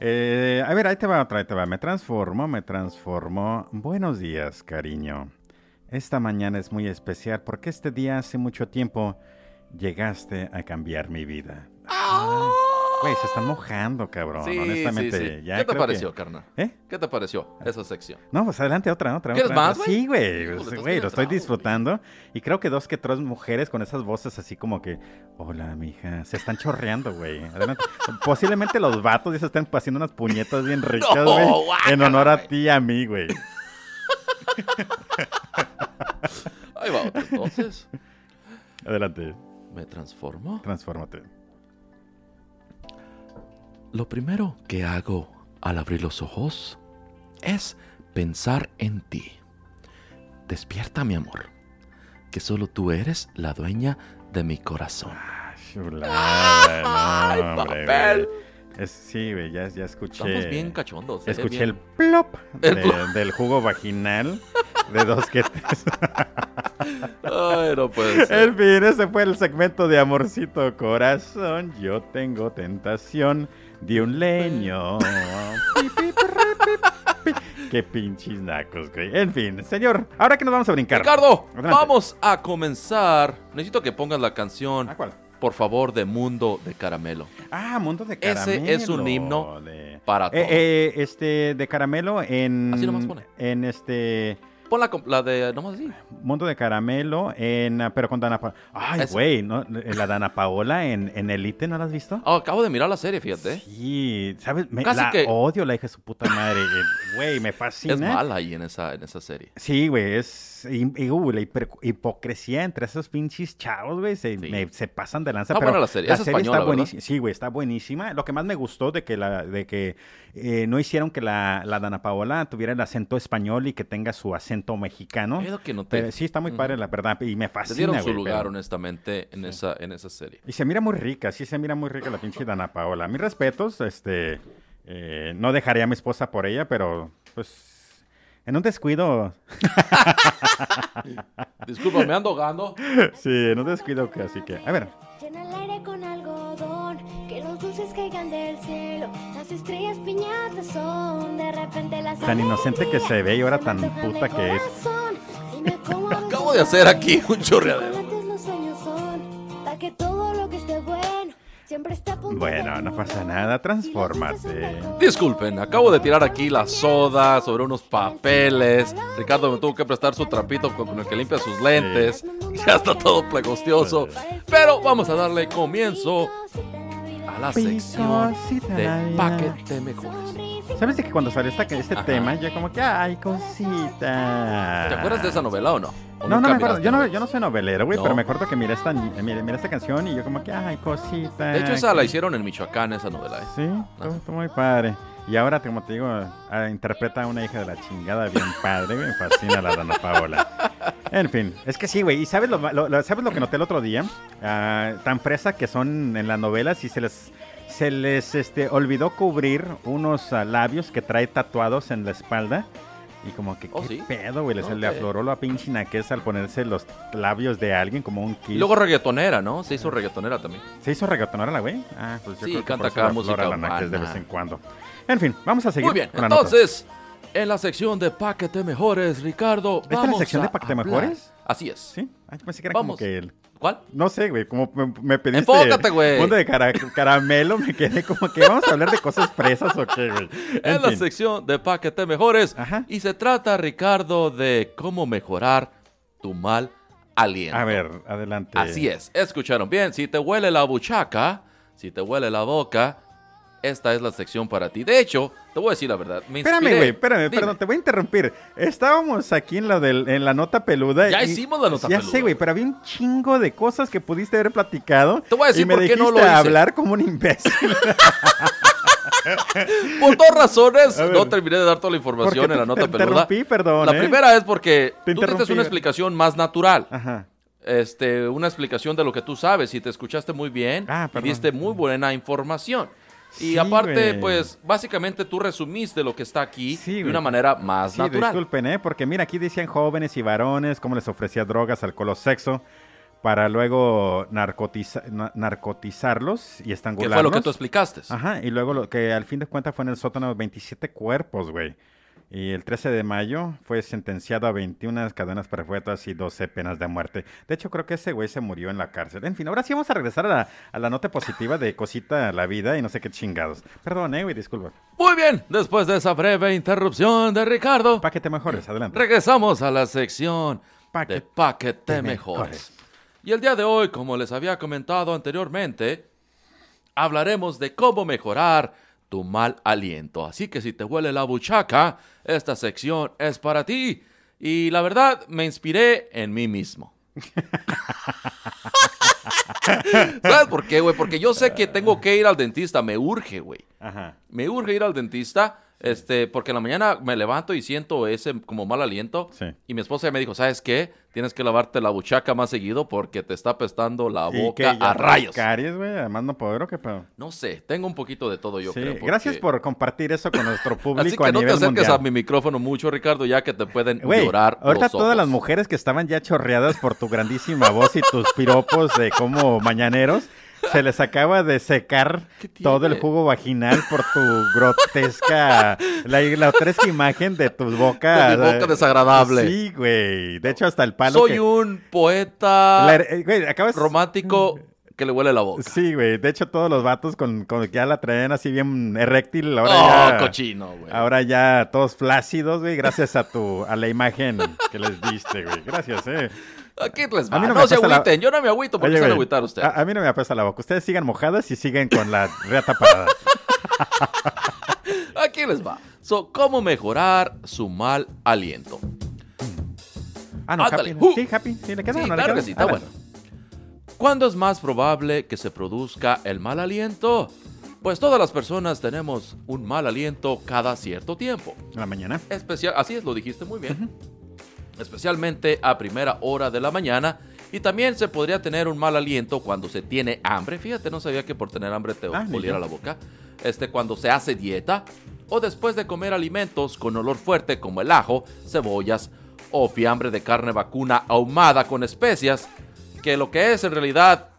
Eh, a ver, ahí te va otra, ahí te va. Me transformo, me transformo. Buenos días, cariño. Esta mañana es muy especial porque este día hace mucho tiempo llegaste a cambiar mi vida. Ay, Güey, se están mojando, cabrón. Sí, honestamente. sí, sí. Ya ¿Qué te creo que- pareció, carnal? ¿Eh? ¿Qué te pareció esa sección? No, pues adelante, otra, otra, ¿Quieres otra. más, güey? Sí, güey. Pues, lo estoy disfrutando. Y creo que dos que tres mujeres con esas voces así como que, hola, mija, se están chorreando, güey. Adelante. <laughs> Posiblemente los vatos ya se están haciendo unas puñetas bien <laughs> ricas, No, güey. en honor a ti y a mí, güey. <laughs> Ahí va otro. Entonces, Adelante, me transformo. transfórmate. Lo primero que hago al abrir los ojos es pensar en ti. Despierta, mi amor, que solo tú eres la dueña de mi corazón. Ah, chulada, <laughs> ¡Ay, no, hombre, papel! güey. Es, sí, ya, ya escuché. Estamos bien cachondos. ¿eh? Escuché Bien- el plop, El de- plop. del jugo vaginal de dos que tres. <laughs> Ay, no puede ser. En fin, ese fue el segmento de Amorcito Corazón. Yo tengo tentación de un leño. Qué pinches nacos, güey. En fin, señor, ahora que nos vamos a brincar. Ricardo, Adelante. vamos a comenzar. Necesito que pongas la canción, ¿A cuál? por favor, de Mundo de Caramelo. Ah, Mundo de Ese Caramelo. es un himno de... Para Eh, todos. eh, este, de Caramelo en... Así nomás pone. En este... Pon la, la de. Nomás así. Mundo de Caramelo en... ah, Pero con Dana Paola. Ay, güey, ¿no? La Dana Paola en, en Elite, ¿no la has visto? Ah, acabo de mirar la serie, fíjate. Sí, ¿sabes? Me, Casi la que- odio, la hija de su puta madre. eh, Güey, me fascina. Es mala ahí en esa, en esa serie. Sí, güey, es... Y, y, uh, la hiper- hipocresía entre esos pinches chavos, güey, se, Sí. me- se pasan de lanza. Está pero la serie. Es española, está buenísima. Sí, güey, está buenísima. Lo que más me gustó de que la de que eh, no hicieron que la, la Dana Paola tuviera el acento español y que tenga su acento mexicano. Es lo que noté. Pero sí, está muy padre, la verdad, y me Le fascina, dieron su lugar, pero- honestamente, en, esa, en esa serie. Y se mira muy rica, sí se mira muy rica la pinche Dana Paola. Mis respetos, este, eh, no dejaría a mi esposa por ella, pero pues en un descuido, <laughs> Disculpa, me ando ahogando. sí, en un descuido que así que, a ver, Llena el aire con algodón, que los dulces caigan del cielo, las estrellas piñatas son, de tan inocente que se ve y ahora tan puta que es. <laughs> Acabo de hacer aquí un chorreadero. Bueno, no pasa nada, transfórmate. Disculpen, acabo de tirar aquí la soda sobre unos papeles. Ricardo me tuvo que prestar su trapito con con el que limpia sus lentes. <laughs> Ya está todo plegostioso. Pero vamos a darle comienzo a la sección de paquete mejores. ¿Sabes de que cuando salió este Ajá. tema, yo como que, ay, cosita. ¿Te acuerdas de esa novela o no? ¿O No, no me acuerdo. Yo no, yo no soy novelero, güey, No. pero me acuerdo que miré esta, esta canción y yo como que, ay, cosita. De hecho, esa la hicieron en Michoacán, esa novela. ¿eh? Sí, estuvo muy padre. Y ahora, como te digo, ah, interpreta a una hija de la chingada bien padre. Me fascina la Dana Paola. En fin, es que sí, güey. ¿Y sabes lo, lo- ¿sabes lo que noté el otro día? Ah, tan fresa que son en las novelas y se les, se les este, olvidó cubrir unos ah, labios que trae tatuados en la espalda. Y como que, Oh, ¿qué ¿sí? pedo, güey? Se le afloró la pinche naqueza al ponerse los labios de alguien como un kiss. Y luego reggaetonera, ¿no? Se hizo reggaetonera también. ¿Se hizo reggaetonera la güey? Ah, pues yo Sí, creo que canta acá música la naquez de vez en cuando. En fin, vamos a seguir Muy bien, con la nota. entonces, en la sección de paquete mejores, Ricardo, ¿Esta es la vamos sección de a paquete hablar- mejores? Así es. ¿Sí? Ay, pensé que era Vamos. como que el... ¿Cuál? No sé, güey, como me, me pediste... Enfócate, güey. De cara- caramelo, me quedé como que vamos a hablar de cosas fresas o qué, güey. En En la fin. sección de paquete mejores. Ajá. Y se trata, Ricardo, de cómo mejorar tu mal aliento. A ver, adelante. Así es, escucharon bien. Si te huele la buchaca, si te huele la boca, esta es la sección para ti. De hecho, te voy a decir la verdad. Me Espérame, güey, espérame, Dime. perdón, te voy a interrumpir. Estábamos aquí en, la del, en la nota peluda. Ya y- hicimos la nota ya peluda. sé, güey, pero había un chingo de cosas que pudiste haber platicado. Te voy a decir y me por qué no lo hice. hablar como un imbécil. <laughs> Por dos razones, ver. no terminé de dar toda la ¿Por información en la nota te peluda. interrumpí? Perdón, La ¿eh? primera es porque Te tú diste una explicación más natural. Ajá. Este, una explicación de lo que tú sabes y te escuchaste muy bien Ah, y diste muy buena información. Y Sí, aparte, pues, básicamente tú resumiste lo que está aquí Sí, de una manera más Sí, natural. disculpen, ¿eh? Porque mira, aquí decían jóvenes y varones cómo les ofrecía drogas, alcohol o sexo para luego narcotiza- na- narcotizarlos y Que estrangularlos. fue lo que tú explicaste. Ajá, y luego lo que al fin de cuentas fue en el sótano 27 cuerpos, güey. Y el 13 de mayo fue sentenciado a 21 cadenas perpetuas y 12 penas de muerte. De hecho, creo que ese güey se murió en la cárcel. En fin, ahora sí vamos a regresar a la, a la nota positiva de cosita la vida y no sé qué chingados. Perdón, eh, güey, disculpa. Muy bien, después de esa breve interrupción de Ricardo, Pa' que te mejores, adelante. regresamos a la sección Paquete de mejores. mejores. Y el día de hoy, como les había comentado anteriormente, hablaremos de cómo mejorar tu mal aliento. Así que si te huele la buchaca, esta sección es para ti. Y la verdad, me inspiré en mí mismo. ¿Sabes por qué, güey? Porque yo sé que tengo que ir al dentista, me urge, güey. Me urge ir al dentista, este, porque en la mañana me levanto y siento ese como mal aliento. Sí. Y mi esposa me dijo, ¿sabes qué? Tienes que lavarte la buchaca más seguido porque te está apestando la ¿Y boca a rayos. Caries, güey, además no poder, ¿qué pedo? No sé, tengo un poquito de todo yo Sí, creo. porque- gracias por compartir eso con nuestro <laughs> público Así que a no te nivel acerques mundial. a mi micrófono mucho, Ricardo, ya que te pueden llorar ahorita los todas las mujeres que estaban ya chorreadas por tu grandísima voz y tus piropos de como mañaneros, se les acaba de secar todo el jugo vaginal por tu grotesca, la, la grotesca imagen de tu boca. De mi boca desagradable. Sí, güey. De hecho, hasta el palo Soy que... un poeta la- eh, güey, acabas... romántico que le huele la boca. Sí, güey. De hecho, todos los vatos con, con ya la traen así bien eréctil. Ahora oh, ya... cochino, güey. Ahora ya todos flácidos, güey, gracias a tu a la imagen que les diste, güey. Gracias, eh. Aquí les va. A mí no no se apesta la- agüiten. Yo no me agüito porque Oye, se van a agüitar ustedes. A, a mí no me apesta la boca. Ustedes sigan mojadas y siguen con la reata parada. <laughs> Aquí les va. So, ¿Cómo mejorar su mal aliento? Ah, no, Ándale. Happy. Uh. Sí, Happy. Sí, le queda Sí, no le claro queda? que sí, está bueno. ¿Cuándo es más probable que se produzca el mal aliento? Pues todas las personas tenemos un mal aliento cada cierto tiempo. En la mañana. Especial, así es, lo dijiste muy bien. Especialmente a primera hora de la mañana. Y también se podría tener un mal aliento cuando se tiene hambre. Fíjate, no sabía que por tener hambre te Ah, oliera la boca. Este, cuando se hace dieta. O después de comer alimentos con olor fuerte como el ajo, cebollas o fiambre de carne vacuna ahumada con especias. Que lo que es en realidad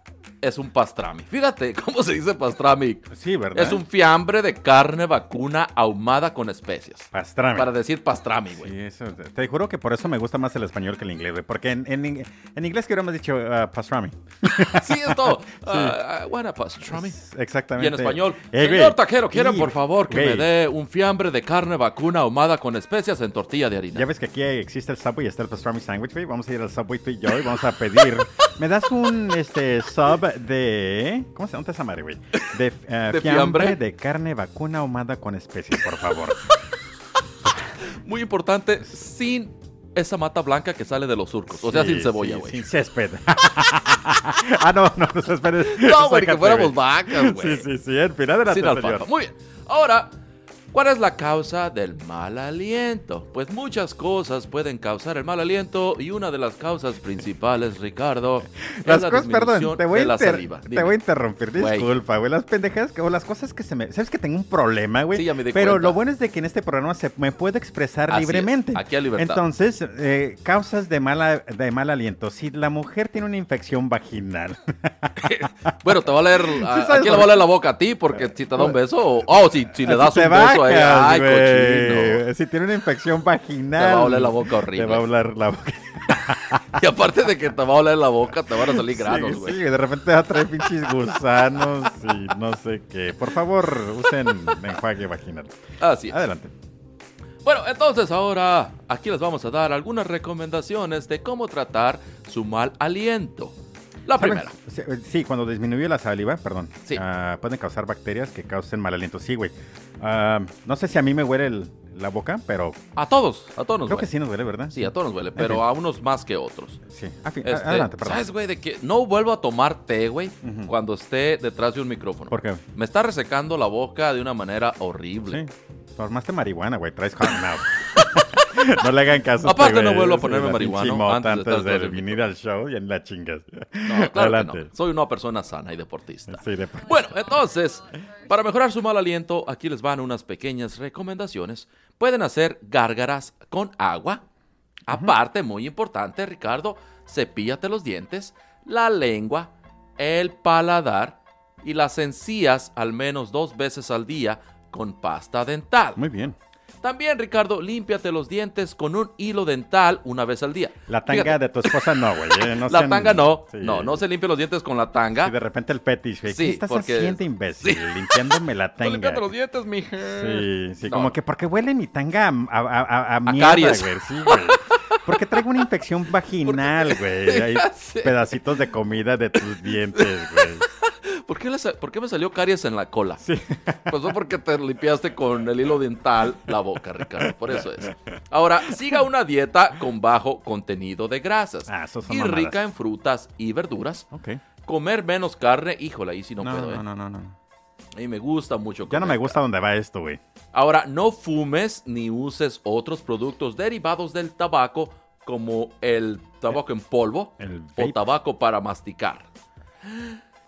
es un pastrami. Fíjate <laughs> cómo se dice pastrami. Sí, ¿verdad? Es un fiambre de carne vacuna ahumada con especias. pastrami. Para decir pastrami, güey. Sí, eso, te- juro que por eso me gusta más el español que el inglés, güey. Porque en, en, en inglés que hubiéramos dicho uh, pastrami. <laughs> Sí, es todo. <laughs> Ah, ah, buena pastrami. Exactamente. Y en español, Eh, señor taquero, quiero Sí, por favor que güey. me dé un fiambre de carne vacuna ahumada con especias en tortilla de harina. Ya ves que aquí existe el Subway y está el pastrami sandwich, güey. Vamos a ir al Subway tú y yo y vamos a pedir. ¿Me das un este sub de cómo se llama esa madre, güey? De, eh, <laughs> ¿De fiambre de carne vacuna ahumada con especies, por favor. <laughs> Muy importante, sin esa mata blanca que sale de los surcos. O sea, Sí, sin cebolla, sí, güey. Sin césped. <laughs> ah, no, no, no césped. No, güey, que fuéramos vacas, güey. Sí, sí, sí. El final de la Sin alfalfa. Muy bien. Ahora, ¿cuál es la causa del mal aliento? Pues muchas cosas pueden causar el mal aliento y una de las causas principales, Ricardo, Las es la cosas, perdón, te voy, a de la saliva. te voy a interrumpir, disculpa, güey. Las pendejas que- o las cosas que se me. ¿Sabes que tengo un problema, güey? Sí, ya me di Pero cuenta. lo bueno es de que en este programa se me puede expresar Así es, libremente. aquí hay libertad. Entonces, eh, causas de, mala, de mal aliento. Si la mujer tiene una infección vaginal. <laughs> Bueno, te va a leer. A, ¿A quién le va a leer la boca? ¿A ti? Porque si te da un beso. O, oh, si, si le das un beso Ay, cochino. Si tiene una infección vaginal. Te va a oler la boca horrible. Te va a oler la boca. <laughs> Y aparte de que te va a oler la boca, te van a salir granos, güey. sí, de repente va a traer pinches gusanos y no sé qué. Por favor, usen enjuague vaginal. Así es. Adelante. Bueno, entonces ahora aquí les vamos a dar algunas recomendaciones de cómo tratar su mal aliento. La primera. Sí, Sí, cuando disminuye la saliva, perdón, Sí. ah, pueden causar bacterias que causen mal aliento. Sí, güey. Ah, no sé si a mí me huele el- la boca, pero A todos, a todos nos creo que sí nos huele, ¿verdad? Sí, a todos nos duele, pero fin. a unos más que otros. Sí. Fin- Este, Adelante, perdón. ¿Sabes, güey? De que no vuelvo a tomar té, güey, cuando esté detrás de un micrófono. ¿Por qué? Me está resecando la boca de una manera horrible. Sí. Tomaste marihuana, güey. Traes hot. <laughs> <laughs> no le hagan caso. a Aparte, este no vuelvo a ponerme marihuana antes de antes de, venir al show y en la chingas. No, claro que Adelante. no. Soy una persona sana y deportista. Sí, de- Bueno, entonces, para mejorar su mal aliento, aquí les van unas pequeñas recomendaciones. Pueden hacer gárgaras con agua. Aparte, muy importante, Ricardo, cepíllate los dientes, la lengua, el paladar y las encías al menos dos veces al día con pasta dental. Muy bien. También, Ricardo, límpiate los dientes con un hilo dental una vez al día. La tanga Fíjate, de tu esposa no, güey. eh, no <laughs> la sean- tanga no. Sí. No, no se limpie los dientes con la tanga. Y de repente el petis, güey. Sí, ¿Qué estás porque- haciendo, imbécil? <laughs> Limpiándome la <laughs> tanga. los dientes, mija. Sí, sí, No, como no. que porque huele mi tanga a, a, a, a mierda, güey. Sí, güey. Porque traigo una infección <laughs> vaginal, güey. <laughs> Hay pedacitos de comida de tus dientes, güey. <laughs> ¿Por qué, le sa- por qué me salió caries en la cola? Sí. Pues fue porque te limpiaste con el hilo dental la boca, Ricardo. Por eso es. Ahora, siga una dieta con bajo contenido de grasas. Ah, esos son y mamadas. rica en frutas y verduras. Ok. Comer menos carne, híjole, ahí sí no, No, puedo, no, ¿eh? no, no, no. A mí me gusta mucho Ya no me gusta dónde va esto, güey. Ahora, no fumes ni uses otros productos derivados del tabaco como el tabaco en polvo El o tabaco para masticar.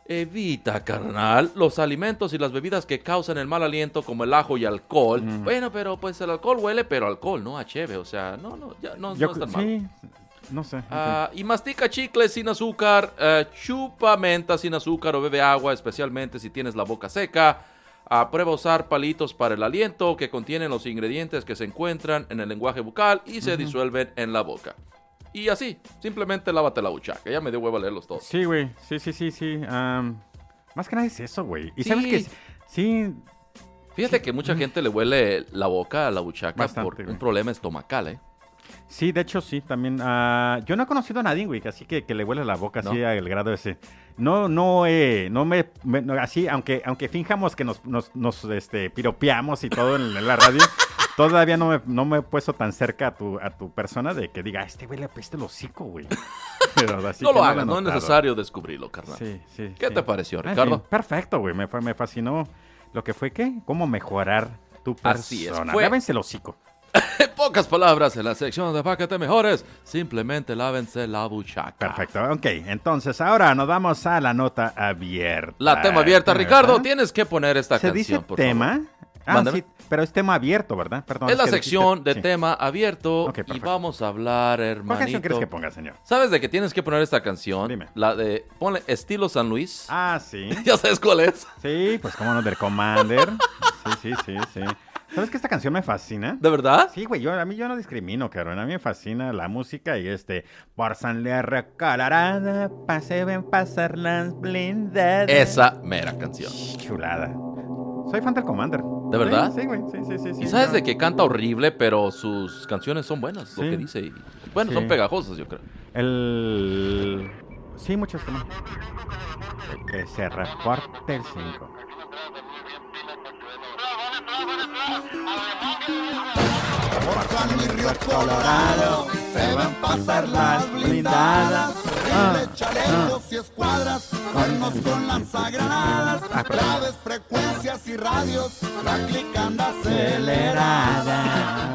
Evita, carnal, los alimentos y las bebidas que causan el mal aliento como el ajo y alcohol. Bueno, pero pues el alcohol huele, pero alcohol, no a cheve, o sea, no, no, ya no, Yo no es tan sí, malo. No sé. Ah, y mastica chicles sin azúcar, eh, chupa menta sin azúcar o bebe agua, especialmente si tienes la boca seca. Ah, prueba usar palitos para el aliento que contienen los ingredientes que se encuentran en el lenguaje bucal y se disuelven en la boca. Y así, simplemente lávate la buchaca. Ya me dio huevo a leerlos todos. Sí, güey. Sí, sí, sí, sí. más que nada es eso, güey. Y Sí. sabes que sí, Fíjate que mucha gente le huele la boca a la buchaca Bastante, por un problema estomacal, ¿eh? Sí, de hecho sí, también. ah, yo no he conocido a nadie, güey, así que, que le huele la boca así al grado ese. No, no, eh, no me, me- no, así, aunque, aunque finjamos que nos, nos, nos, este, piropeamos y todo en, la radio, <laughs> todavía no me, no me he puesto tan cerca a tu, a tu persona de que diga, "Ah, este güey le apesta el hocico, güey. <laughs> Pero así no que lo hagas, no es necesario descubrirlo, carnal. Sí, sí. ¿Qué sí. te pareció, Ah, en Ricardo? fin, perfecto, güey, me, me fascinó lo que fue, ¿qué? Cómo mejorar tu persona. Así es, fue- el hocico. En <laughs> pocas palabras, en la sección de Páquete Mejores, simplemente lávense la buchaca. Perfecto, ok. Entonces ahora nos vamos a la nota abierta. La tema abierta, ¿Verdad? Ricardo, tienes que poner esta Se canción, dice por tema. favor. Ah, sí, pero es tema abierto, ¿verdad? Perdón. es la sección dijiste- de sí. tema abierto Ok, y vamos a hablar, ¿Cuál hermanito. canción quieres que ponga, señor? ¿Sabes de que tienes que poner esta canción? Dime. La de, ponle estilo San Luis. Ah, sí. <laughs> ¿Ya sabes cuál es? Sí, pues cómo no, del Commander. <laughs> Sí, sí, sí, sí. ¿Sabes que esta canción me fascina? ¿De verdad? Sí, güey, yo, a mí yo no discrimino, cabrón. A mí me fascina la música y este. Por San Lear Colorado, pase ven pasar las blindadas. Esa mera canción. Chulada. Soy fan del Commander. ¿De verdad? Sí, güey. Sí, sí, sí. sí Y sabes de que canta horrible, pero sus canciones son buenas, lo que dice. y- bueno, Sí. son pegajosas, yo creo. El. Sí, muchos temas. Que se reporte el 5. Colorado, se van a pasar las blindadas. Ah, chalecos y escuadras, cuernos con lanzagranadas, graves frecuencias y radios, la clic anda acelerada.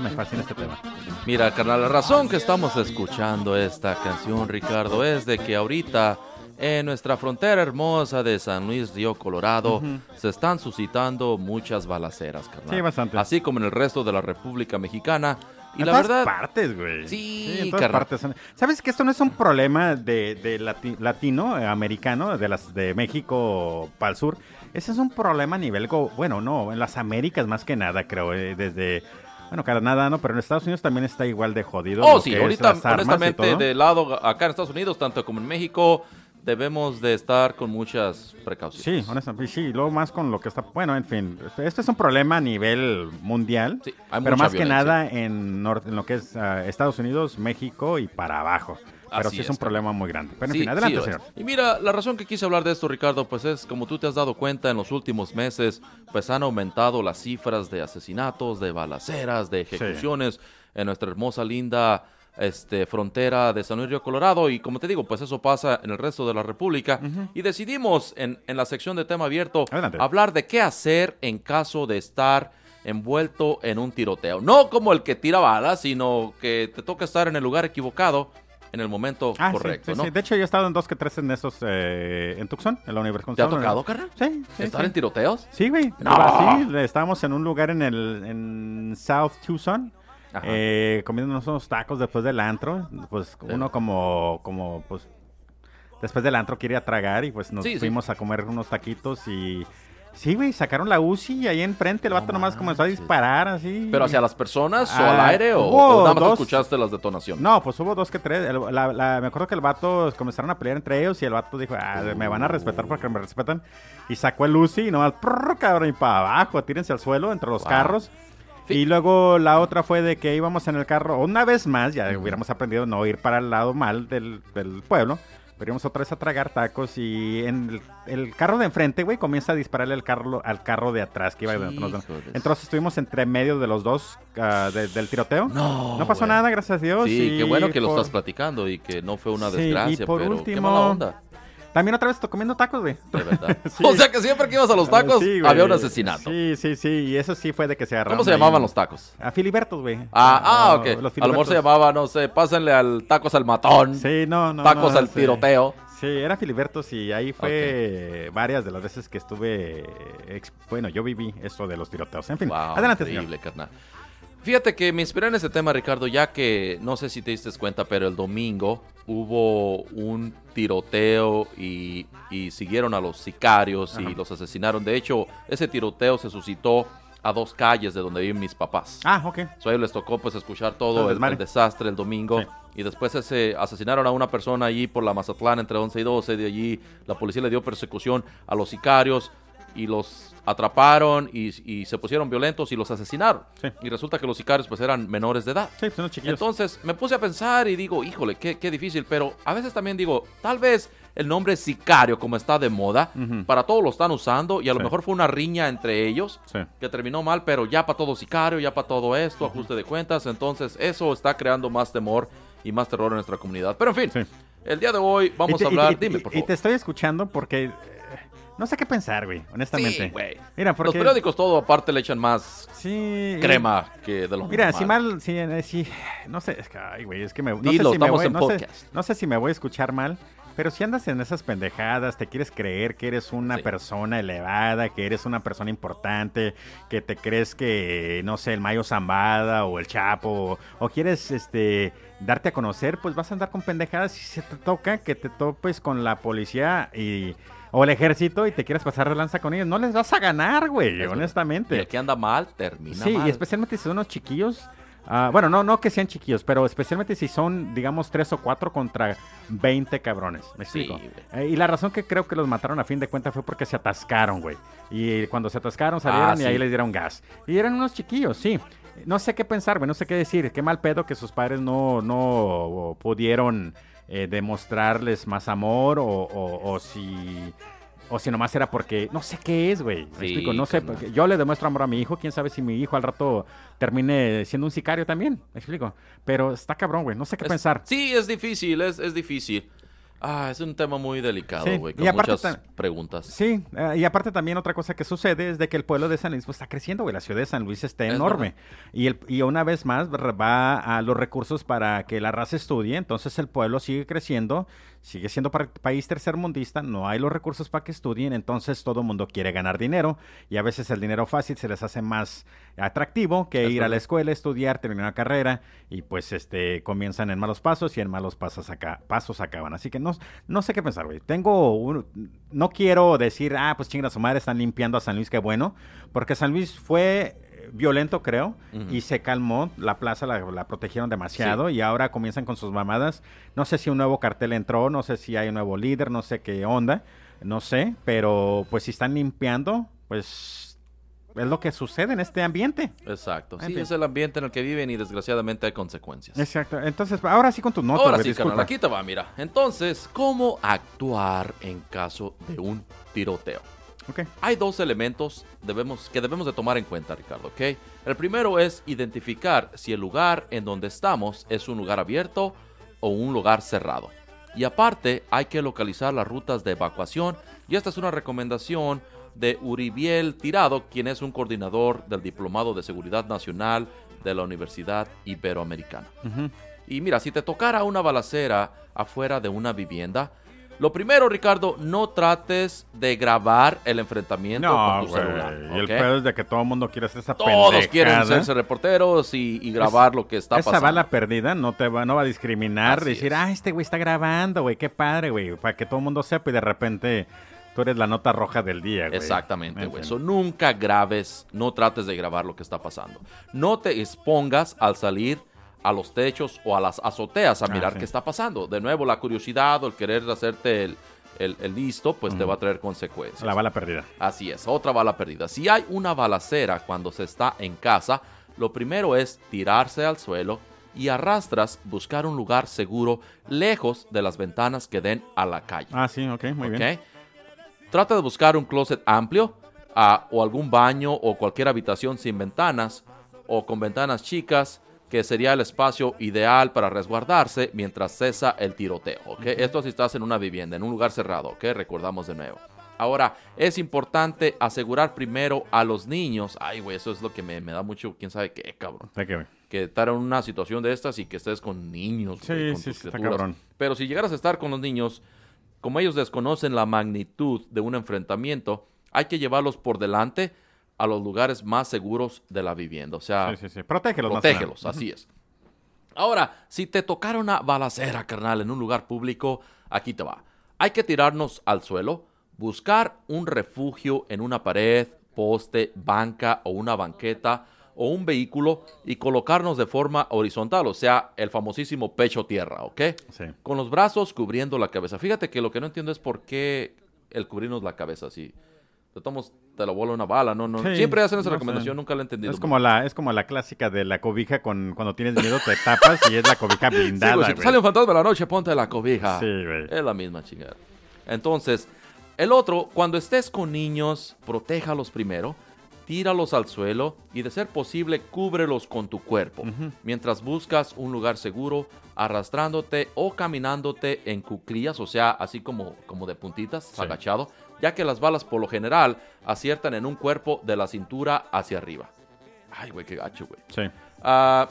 Me fascina este tema. Mira, carnal, la razón que estamos escuchando esta canción, Ricardo, es de que ahorita en nuestra frontera hermosa de San Luis Río Colorado se están suscitando muchas balaceras, carnal. Sí, bastante. Así como en el resto de la República Mexicana. Y en la todas verdad, partes, güey. Sí, en todas partes. ¿Sabes que esto no es un problema de, de lati- latino, eh, americano, de las de México para el sur? Ese es un problema a nivel, bueno, no, en las Américas más que nada, creo, eh, desde, bueno, Canadá no, pero en Estados Unidos también está igual de jodido. Oh, lo sí, que es ahorita, las armas y honestamente, de lado acá en Estados Unidos, tanto como en México, debemos de estar con muchas precauciones. Sí, honestamente, sí, luego más con lo que está, bueno, en fin, esto es un problema a nivel mundial, Sí, hay pero más que nada en, nor- en lo que es ah, Estados Unidos, México y para abajo. Pero Así sí es, un problema muy grande. Pero en Sí, fin, adelante, sí señor. Y mira, la razón que quise hablar de esto, Ricardo, pues es como tú te has dado cuenta en los últimos meses, pues han aumentado las cifras de asesinatos, de balaceras, de ejecuciones en nuestra hermosa, linda este, frontera de San Luis Río Colorado. Y como te digo, pues eso pasa en el resto de la República. Y decidimos en, en la sección de tema abierto Adelante. hablar de qué hacer en caso de estar envuelto en un tiroteo. No como el que tira balas, sino que te toca estar en el lugar equivocado en el momento Ah, correcto, sí, ¿no? sí. De hecho, yo he estado en dos que tres en esos eh, en Tucson, en la Universidad. ¿Te ha tocado, carnal? Sí. ¿Estar sí. en tiroteos? Sí, güey. No. Así, estábamos en un lugar en el en South Tucson. Eh, comiéndonos unos tacos después del antro. Pues uno como, como, pues, después del antro quiere ir a tragar y pues nos Sí, sí. fuimos a comer unos taquitos y... Sí, güey, sacaron la UCI ahí enfrente, el vato nomás comenzó a disparar así. ¿Pero hacia las personas o Ah, al aire o, o nada más dos. escuchaste las detonaciones? No, pues hubo dos que tres. El- la- la- me acuerdo que el vato comenzaron a pelear entre ellos y el vato dijo, ah, me van a respetar porque me respetan. Y sacó el Lucy y nomás, prrr, cabrón, y para abajo, tírense al suelo entre los Wow. carros. Sí. Y luego la otra fue de que íbamos en el carro, una vez más, ya hubiéramos aprendido no ir para el lado mal del, del pueblo, pero íbamos otra vez a tragar tacos y en el, el carro de enfrente, güey, comienza a dispararle al carro, al carro de atrás que iba de- Entonces estuvimos entre medio de los dos de- del tiroteo. No, No pasó güey. nada, gracias a Dios. Sí, y qué bueno que lo estás platicando y que no fue una Sí, desgracia, y por pero qué último- mala onda, También otra vez estoy comiendo tacos, güey. de verdad. <laughs> Sí. O sea que siempre que ibas a los tacos Sí, había un asesinato. Sí, sí, sí. Y eso sí fue de que se agarraron. ¿Cómo se ahí. llamaban los tacos? A Filibertos, güey. Ah, ah, ok. los A lo mejor se llamaba, no sé, pásenle al tacos al matón, Sí, no, no. tacos no, al sí. tiroteo. Sí, era Filibertos y ahí fue varias de las veces que estuve. Bueno, yo viví esto de los tiroteos. En fin, Wow, adelante, increíble, señor. Fíjate que me inspiré en ese tema, Ricardo, ya que no sé si te diste cuenta, pero el domingo hubo un tiroteo y, y siguieron a los sicarios y los asesinaron. De hecho, ese tiroteo se suscitó a dos calles de donde viven mis papás. Ah, ok. So, a ellos les tocó pues escuchar todo el, el desastre el domingo. Sí. Y después ese, asesinaron a una persona allí por la Mazatlán entre 11 y 12. De allí la policía le dio persecución a los sicarios y los atraparon y, y se pusieron violentos y los asesinaron. Sí. Y resulta que los sicarios pues eran menores de edad. Sí, pues chiquillos. Entonces me puse a pensar y digo, híjole, qué, qué difícil, pero a veces también digo, tal vez el nombre sicario, como está de moda, para todos lo están usando y a lo mejor fue una riña entre ellos que terminó mal, pero ya para todo sicario, ya para todo esto, ajuste de cuentas, entonces eso está creando más temor y más terror en nuestra comunidad. Pero en fin, el día de hoy vamos Y te- a hablar, y dime y- por Y favor. te estoy escuchando porque. No sé qué pensar, güey, honestamente. Sí, güey. Mira, porque. Los periódicos todo aparte le echan más Sí. crema que de lo Mira, normal. si mal, si, eh, sí, no sé, es que, ay, güey, es que me, no Dilo, sé si me voy, en no sé, no sé si me voy a escuchar mal, Pero si andas en esas pendejadas, te quieres creer que eres una Sí. persona elevada, que eres una persona importante, que te crees que, no sé, el Mayo Zambada o el Chapo, o, o quieres este darte a conocer, pues vas a andar con pendejadas y si te toca que te topes con la policía y o el ejército y te quieres pasar de lanza con ellos. No les vas a ganar, güey, honestamente. Y el que anda mal, termina Sí, mal. y especialmente si son unos chiquillos. ah, bueno, no, no que sean chiquillos, pero especialmente si son, digamos, tres o cuatro contra 20 cabrones. ¿Me Sí, explico? güey. Eh, y la razón que creo que los mataron a fin de cuentas fue porque se atascaron, güey. Y cuando se atascaron salieron Ah, y sí. ahí les dieron gas. Y eran unos chiquillos, sí. No sé qué pensar, güey, no sé qué decir. Qué mal pedo que sus padres no, no pudieron eh, demostrarles más amor o, o- o si... O si nomás era porque no sé qué es, güey. Sí, explico, no sé. porque Yo le demuestro amor a mi hijo. Quién sabe si mi hijo al rato termine siendo un sicario también. Me explico. Pero está cabrón, güey. No sé qué Es- pensar. Sí, es difícil, es, es difícil. Ah, es un tema muy delicado, Sí, güey, y con aparte muchas preguntas. Sí, eh, y aparte también otra cosa que sucede es de que el pueblo de San Luis pues, está creciendo, güey. La ciudad de San Luis está Es enorme. Y, el, y una vez más va a los recursos para que la raza estudie. Entonces el pueblo sigue creciendo, sigue siendo pa- país tercermundista, no hay los recursos para que estudien. Entonces todo el mundo quiere ganar dinero. Y a veces el dinero fácil se les hace más atractivo que Es ir a la escuela, estudiar, terminar una carrera. Y pues este comienzan en malos pasos y en malos pasos, acá, pasos acaban. Así que no, no sé qué pensar, güey. Tengo un- no quiero decir, ah, pues chinga su madre, están limpiando a San Luis, qué bueno. Porque San Luis fue violento, creo, y se calmó. La plaza la, la protegieron demasiado y ahora comienzan con sus mamadas. No sé si un nuevo cartel entró, no sé si hay un nuevo líder, no sé qué onda, no sé. Pero pues si están limpiando, pues es lo que sucede en este ambiente. Exacto. En Sí, fin. es el ambiente en el que viven y desgraciadamente hay consecuencias. Exacto. Entonces, ahora sí con tus notas, Ahora sí, carnal, aquí te va, mira. Entonces, ¿cómo actuar en caso de un tiroteo? Ok. Hay dos elementos debemos, que debemos de tomar en cuenta, Ricardo, ¿ok? El primero es identificar si el lugar en donde estamos es un lugar abierto o un lugar cerrado. Y aparte, hay que localizar las rutas de evacuación y esta es una recomendación de Uribiel Tirado, quien es un coordinador del Diplomado de Seguridad Nacional de la Universidad Iberoamericana. Ujú. Y mira, si te tocara una balacera afuera de una vivienda, lo primero, Ricardo, no trates de grabar el enfrentamiento No, con tu güey. celular. Y el pedo es de que todo el mundo quiere hacer esa Todos pendejada. quieren ser reporteros y, y grabar lo que está Esa pasando. bala perdida no te va, no va a discriminar, Así decir, es. ah, este güey está grabando, güey, qué padre, güey, para que todo el mundo sepa y de repente tú eres la nota roja del día, güey. Exactamente, En güey. fin. So, nunca grabes, no trates de grabar lo que está pasando. No te expongas al salir a los techos o a las azoteas a Ah, mirar sí. qué está pasando. De nuevo, la curiosidad o el querer hacerte el, el- el listo, pues te va a traer consecuencias. La bala perdida. Así es, otra bala perdida. Si hay una balacera cuando se está en casa, lo primero es tirarse al suelo y arrastras buscar un lugar seguro lejos de las ventanas que den a la calle. Ah, sí, ok, muy bien. Trata de buscar un closet amplio ah, o algún baño o cualquier habitación sin ventanas o con ventanas chicas que sería el espacio ideal para resguardarse mientras cesa el tiroteo. ¿ok? Esto si estás en una vivienda, en un lugar cerrado, ¿ok? recordamos de nuevo. Ahora, es importante asegurar primero a los niños. Ay, güey, eso es lo que me, me da mucho, quién sabe qué, cabrón que, que estar en una situación de estas y que estés con niños. Sí, con sí, sí, está cabrón. Pero si llegaras a estar con los niños, como ellos desconocen la magnitud de un enfrentamiento, hay que llevarlos por delante a los lugares más seguros de la vivienda. O sea, Sí, sí, sí. Protégelos. así es. Ahora, si te tocara una balacera, carnal, en un lugar público, aquí te va. Hay que tirarnos al suelo, buscar un refugio en una pared, poste, banca o una banqueta o un vehículo y colocarnos de forma horizontal, o sea, el famosísimo pecho tierra, ¿ok? Sí. Con los brazos cubriendo la cabeza. Fíjate que lo que no entiendo es por qué el cubrirnos la cabeza así. Te tomas, te la vuela una bala, no, no. Sí, Siempre hacen esa no sé. recomendación, nunca la he entendido. Es como la, es como la clásica de la cobija con cuando tienes miedo te tapas y es la cobija Sí, blindada, güey, si te güey. sale un fantasma de la noche, ponte la cobija. Sí, güey. Es la misma chingada. Entonces, el otro, cuando estés con niños, protéjalos primero, tíralos al suelo y de ser posible, cúbrelos con tu cuerpo. Mientras buscas un lugar seguro, arrastrándote o caminándote en cuclillas, o sea, así como, como de puntitas, agachado, ya que las balas por lo general aciertan en un cuerpo de la cintura hacia arriba. Ay, güey, qué gacho, güey. Sí. Ah,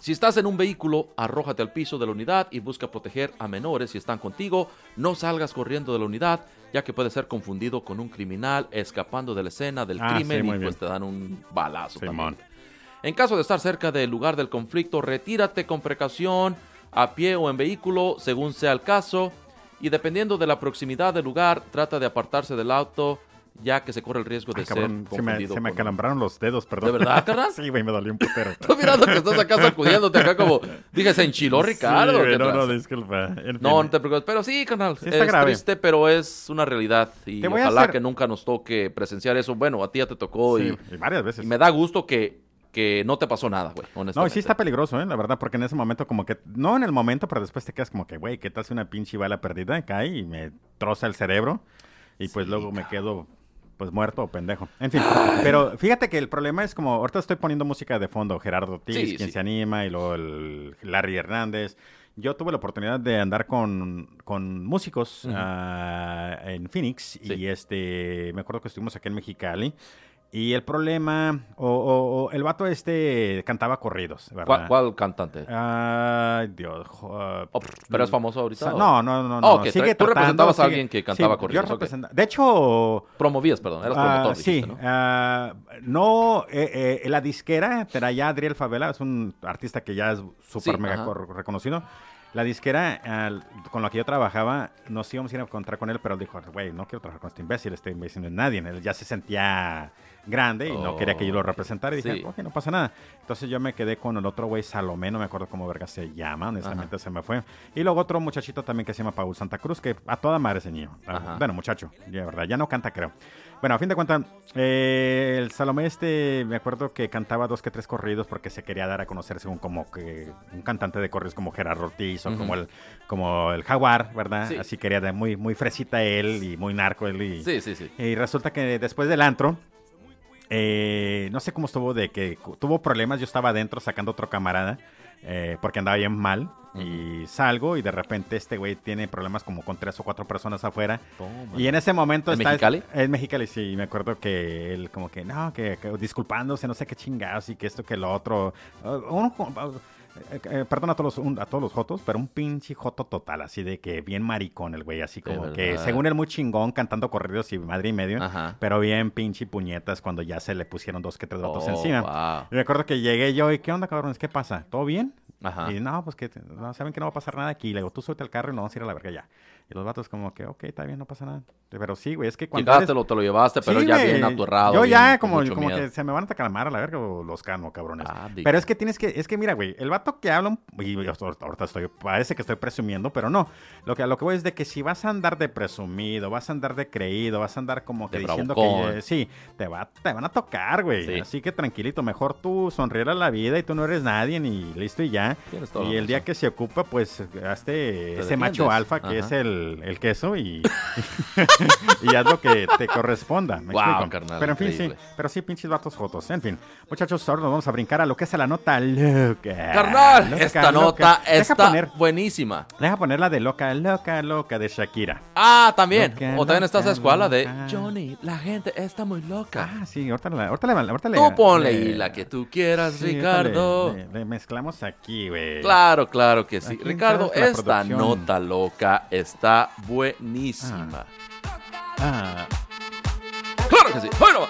Si estás en un vehículo, arrójate al piso de la unidad y busca proteger a menores si están contigo. No salgas corriendo de la unidad, ya que puede ser confundido con un criminal escapando de la escena del Ah, crimen y pues bien. te dan un balazo también. En caso de estar cerca del lugar del conflicto, retírate con precaución, a pie o en vehículo, según sea el caso. Y dependiendo de la proximidad del lugar, trata de apartarse del auto, ya que se corre el riesgo de Ay, cabrón, ser se me, confundido. se me con- acalambraron los dedos, perdón. ¿De verdad, carnal? <laughs> sí, güey, me dolió un putero. <laughs> Estoy mirando que estás acá sacudiéndote acá como... Dije, se enchiló Ricardo. Sí, güey, ¿qué no, no, disculpa. En fin. No, no te preocupes. Pero sí, canal. Sí es grave. triste, pero es una realidad. Y ojalá hacer- que nunca nos toque presenciar eso. Bueno, a ti ya te tocó Sí, y, y varias veces. y me da gusto que, que no te pasó nada, güey. Honestamente. No, y sí está peligroso, ¿eh? La verdad, porque en ese momento como que... No en el momento, pero después te quedas como que, güey, ¿qué tal si una pinche bala perdida cae y me troza el cerebro? Y pues luego me quedo, pues, muerto o pendejo. En fin, pero fíjate que el problema es como... Ahorita estoy poniendo música de fondo. Gerardo Ortiz, Sí, quien sí. se anima, y luego el Larry Hernández. Yo tuve la oportunidad de andar con, con músicos ah, en Phoenix. Sí. Y este... Me acuerdo que estuvimos aquí en Mexicali. Y el problema, o, o- o el vato este cantaba corridos, ¿verdad? ¿Cuál, cuál cantante? Ay, Dios. jo- ah, Oh, ¿Pero es famoso ahorita? No, no, no. no, Oh, no, ok, Sigue tú tratando, representabas a sigue- alguien que cantaba sí, corridos, Yo representa- De hecho, Promovías, perdón. Eras ah, promotor, sí. dijiste, ¿no? ah, no, eh, eh, la disquera, traía Adriel Favela, es un artista que ya es súper Sí, mega ajá. reconocido. La disquera con la que yo trabajaba, nos íbamos a ir a encontrar con él, pero él dijo, güey, no quiero trabajar con este imbécil, este imbécil no es nadie. Él ya se sentía grande y no quería que yo lo representara. Y dije, Sí. ok, no pasa nada. Entonces yo me quedé con el otro güey, Salomé, no me acuerdo cómo verga se llama, honestamente se me fue. Y luego otro muchachito también que se llama Paul Santa Cruz, que a toda madre ese niño. Ajá. Bueno, muchacho, de verdad, ya no canta, creo. Bueno, a fin de cuentas, eh, el Salomé este, me acuerdo que cantaba dos que tres corridos porque se quería dar a conocer según como que un cantante de corridos como Gerardo Ortiz o como el como el Jaguar, ¿verdad? Sí. Así quería muy muy fresita él y muy narco él y, Sí, sí, sí. y resulta que después del antro, eh, no sé cómo estuvo de que tuvo problemas. Yo estaba adentro sacando otro camarada eh, porque andaba bien mal. Y salgo y de repente este güey tiene problemas como con tres o cuatro personas afuera. Y en ese momento ¿En está. Mexicali? En Mexicali, sí. y Me acuerdo que él, como que, no, que, que disculpándose, no sé qué chingados y que esto, que lo otro. Uh, uno- uh, eh, eh, perdón a todos, los, un- a todos los jotos, pero un pinche joto total, así de que bien maricón el güey, así como que según él muy chingón cantando corridos y madre y medio, Ajá. pero bien pinche puñetas cuando ya se le pusieron dos que tres vatos Oh, encima. wow. Y me acuerdo que llegué yo y, ¿qué onda, cabrones? ¿Qué pasa? ¿Todo bien? Ajá. Y no, pues que no, saben que no va a pasar nada aquí. Le digo, tú súbete al carro y nos vamos a ir a la verga ya. Y los vatos como que, ok, está bien, no pasa nada. Pero sí, güey, es que cuando Llegaste, eres- lo, te lo llevaste, pero Sí, ya güey. bien aturrado. Yo ya como, como miedo. que se me van a calmar a la verga los cano, cabrones. Ah, pero es que tienes que, es que mira, güey, el vato que habla, un- y yo ahorita estoy, parece que estoy presumiendo, pero no. Lo que, lo que voy es de que si vas a andar de presumido, vas a andar de creído, vas a andar como que De diciendo bravucón. que, eh, sí, te, va, te van a tocar, güey. Sí. Así que tranquilito, mejor tú sonreír a la vida y tú no eres nadie ni listo y ya. Y el día que se ocupa, pues, hazte ese macho alfa que Ajá. es el, el queso y, <laughs> y haz lo que te corresponda. ¿me explico? carnal, pero en fin, increíble. sí. Pero sí, pinches vatos jotos. En fin, muchachos, ahora nos vamos a brincar a lo que es la nota loca. Carnal, Loca, esta loca. nota Deja está Poner, buenísima. deja poner la de loca, loca, loca de Shakira. Ah, también. Loca, o también está esa escuela de. Johnny, la gente está muy loca. Ah, sí, ahorita, la, ahorita, Tú ponle le- ahí la que tú quieras, sí, Ricardo. Le, le- le mezclamos aquí, güey. Claro, claro que sí. Aquí Ricardo, esta nota loca está buenísima. Ah, Claro que sí. Bueno,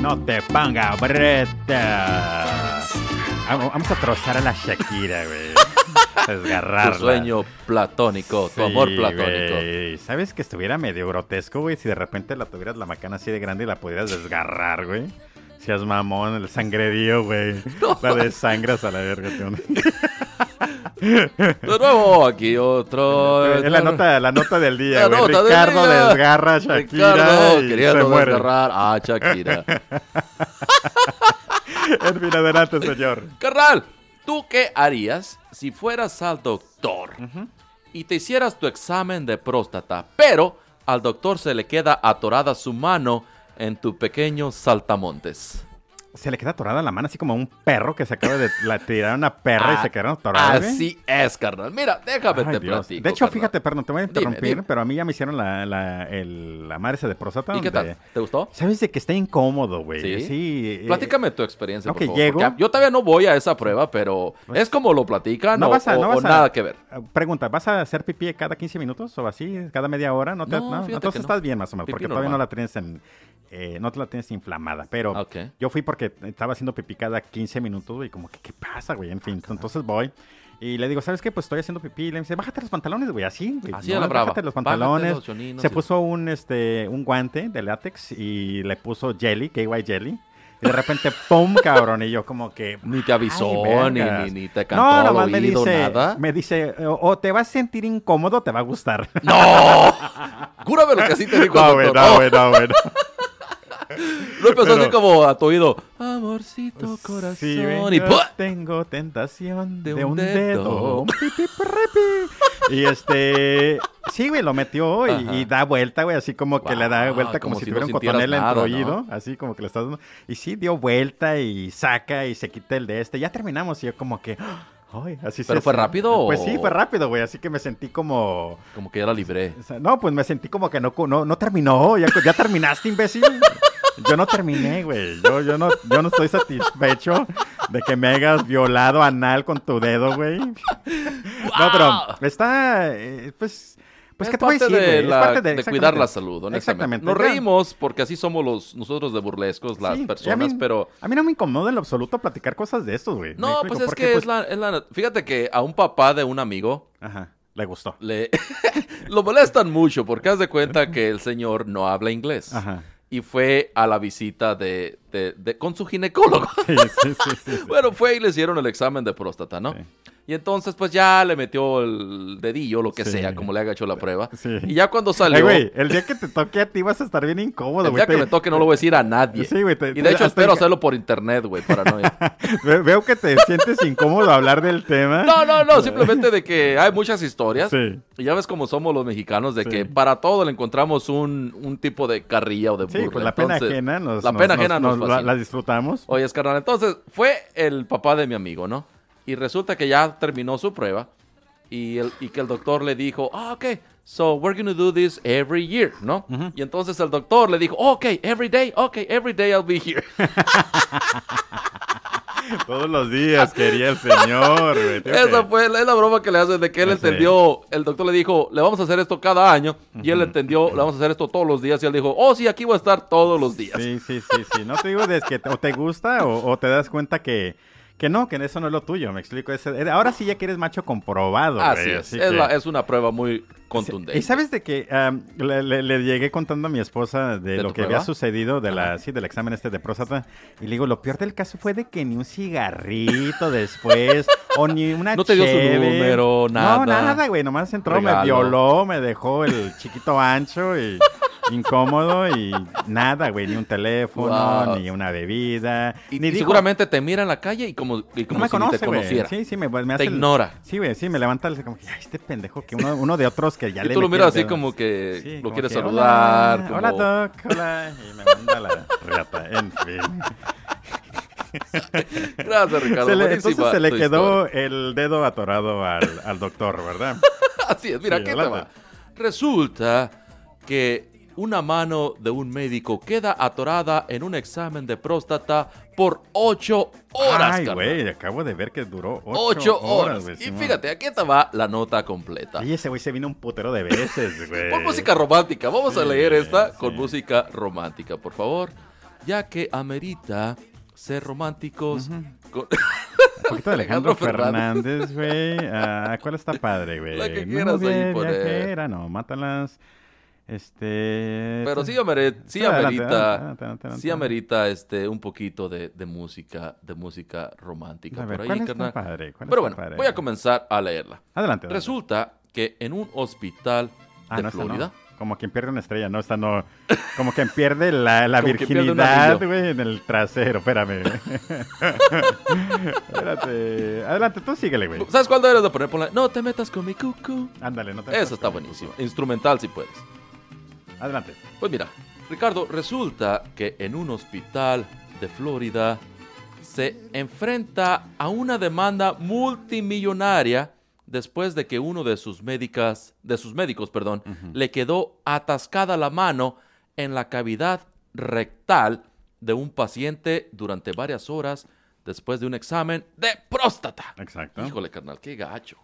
no te ponga breta. Vamos vamos a trozar a la Shakira, güey. <laughs> Desgarrarla. tu sueño platónico, tu Sí, amor platónico. güey. ¿Sabes que estuviera medio grotesco, güey? Si de repente la tuvieras la macana así de grande y la pudieras desgarrar, güey. Seas mamón, el sangrerío, güey. <laughs> La de sangras a la verga, tío. <laughs> De nuevo, aquí otro. Es la nota, la nota del día, <laughs> güey. nota del Ricardo día. desgarra a Shakira Ricardo y queriendo se muere. desgarrar a Shakira. <laughs> En fin, adelante, señor. Carnal, ¿tú qué harías si fueras al doctor y te hicieras tu examen de próstata, pero al doctor se le queda atorada su mano en tu pequeño saltamontes? Se le queda atorada la mano, así como a un perro que se acaba de la, tirar una perra y se quedaron atorados. Así es, carnal. Mira, déjame Ay, te platico. De hecho, carnal. fíjate, perdón, te voy a interrumpir, dime. pero a mí ya me hicieron la, la, el, la madre de próstata. ¿Y qué tal? ¿Te gustó? ¿Sabes de que está incómodo, güey? Sí. Sí. eh, Platícame tu experiencia, ok, por favor, llego. Yo todavía no voy a esa prueba, pero es como lo platican No o, vas a- no o vas a- nada que ver. eh, Pregunta, ¿vas a hacer pipí cada 15 minutos o así? ¿Cada media hora? No, te, No, no, Entonces estás bien más o menos, Pipí porque todavía no la tienes en... eh, no te la tienes inflamada, pero yo fui porque estaba haciendo pipí cada 15 minutos y como que, ¿qué pasa, güey? En fin, entonces voy y le digo, ¿sabes qué? Pues estoy haciendo pipí. Y le dice, bájate los pantalones, güey, así, güey. Así a la brava. Bájate los Bájate pantalones. los choninos Se y- puso un, este, un guante de látex y le puso jelly, KY jelly. Y de repente, <laughs> ¡pum! cabrón. Y yo como que... Ni te avisó, ni, ni, ni te cantó No, nomás me oído, dice, nada. me dice, o, o te vas a sentir incómodo o te va a gustar. ¡No! <laughs> Júrame lo que así te dijo No, güey, no, No, güey, no, güey. no. <laughs> <laughs> no empezó así como a tu oído. Amorcito corazón. Y tengo tentación de, De un, un dedo. <laughs> Y este, sí, güey, lo metió y, da vuelta, güey, así como que le da vuelta como, como si si tuviera no un cotonel en tu oído, ¿no? así como que le estás dando. Y sí, dio vuelta y saca y se quita el de este. Ya terminamos y yo como que, <gasps> ay, así ¿Pero fue rápido Pues o- sí, fue rápido, güey, así que me sentí como... Como que ya la libré. No, pues me sentí como que no, no, no terminó. Ya, ya terminaste, imbécil. Yo no terminé, güey. Yo, yo, no, yo no estoy satisfecho de que me hayas violado anal con tu dedo, güey. No, pero está, eh, pues, pues, es ¿qué te voy a parte decir, de, güey? Es la- parte de de, cuidar la salud, honestamente. Exactamente. Nos reímos porque así somos los nosotros de burlescos, las Sí, y a personas, mí- pero... A mí no me incomoda en lo absoluto platicar cosas de estos, güey. ¿Me No, pues es Porque, que pues, es, la, es la- Fíjate que a un papá de un amigo Ajá, le gustó. le... <laughs> lo molestan mucho porque haz de cuenta que el señor no habla inglés. Ajá. Y fue a la visita de, de- con su ginecólogo. Sí, sí, sí. <laughs> Bueno, fue y le hicieron el examen de próstata, ¿no? Y entonces, pues ya le metió el dedillo, lo que sea, como le haga hecho la prueba. Sí. Y ya cuando Ay, salió, güey, el día que te toque a ti vas a estar bien incómodo, el güey. día que me toque no lo voy a decir a nadie. Sí, güey, te- y de hecho espero hacerlo por internet, güey, para no... <laughs> Ve- Veo que te sientes incómodo hablar del tema. No, no, no, simplemente de que hay muchas historias. Sí. Y ya ves cómo somos los mexicanos, de que para todo le encontramos un, un tipo de carrilla o de Sí, burla. pues la pena Entonces, ajena nos, La pena nos- ajena nos, nos la, disfrutamos. Oye, carnal, entonces fue el papá de mi amigo, ¿no? Y resulta que ya terminó su prueba y, el, y que el doctor le dijo, ah, ok, so we're going to do this every year, ¿no? Y entonces el doctor le dijo, ok, every day, ok, every day I'll be here. <laughs> Todos los días quería el señor, Esa fue la, es la broma que le hacen de que él entendió, el doctor le dijo, le vamos a hacer esto cada año, y él entendió, le vamos a hacer esto todos los días, y él dijo, oh, sí, aquí voy a estar todos los días. Sí, sí, sí, sí. No te digo de que te- o te gusta o, o te das cuenta que, que no, que eso no es lo tuyo, me explico. Es- eh, ahora sí ya que eres macho comprobado, güey. Así es, así es, que- la- es una prueba muy contundente. ¿Y sabes de que le, le- le llegué contando a mi esposa de, ¿De lo que prueba? había sucedido de la, sí, del examen este de próstata? Y le digo, lo peor del caso fue de que ni un cigarrito después, o ni una <laughs> No te dio su número, nada. No, nada, güey. Nomás entró, me violó, me dejó el chiquito ancho y incómodo y nada, güey. Ni un teléfono, Wow. ni una bebida. Y, ni y dijo- seguramente te mira en la calle y como, y no como me si conoce, te conociera. Sí, sí, me, me Te hace el- ignora. Sí, güey, sí, me levanta el- como que, ay, este pendejo, que uno, uno de otros que ya y le tú lo miras así como que Sí, lo como quieres que, saludar. Hola, como- hola, Doc, hola. Y me manda la reata, en fin. <laughs> Gracias, Ricardo. Se le- buenísima entonces se le quedó historia. el dedo atorado al, al doctor, ¿verdad? <laughs> Así es, mira, Sí, ¿qué te va? Resulta que una mano de un médico queda atorada en un examen de próstata por ocho horas, Ay, güey, acabo de ver que duró ocho, Ocho horas. y fíjate, aquí va la nota completa. Y ese güey se vino un putero de veces, <laughs> güey. Por música romántica. Vamos a leer esta con música romántica, por favor. Ya que amerita ser románticos. con- Un poquito de <laughs> Alejandro Alejandro Fernández. Güey. Ah, ¿Cuál está padre, güey? La que No, quieras ahí bien, poner. viajera, no, mátalas. Este... Pero sí, amere- sí adelante, amerita, adelante, adelante, sí amerita este, un poquito de, de música, de música romántica ver, por ahí, ¿cuál está carnal. padre? ¿Cuál Pero bueno, padre? voy a comenzar a leerla. Adelante. Resulta que en un hospital Ah, de no. Florida, Como quien pierde una estrella, no, esta no. Como quien pierde la, la <laughs> virginidad, güey, en el trasero. Espérame. <laughs> Espérate. Adelante, tú síguele, güey. ¿sabes cuál deberes de poner? Ponle, no te metas con mi cucu. Ándale, no te Eso está buenísimo. Instrumental si puedes. Adelante. Pues mira, Ricardo, resulta que en un hospital de Florida se enfrenta a una demanda multimillonaria después de que uno de sus médicas, de sus médicos, perdón, le quedó atascada la mano en la cavidad rectal de un paciente durante varias horas después de un examen de próstata. Exacto. Híjole, carnal, qué gacho.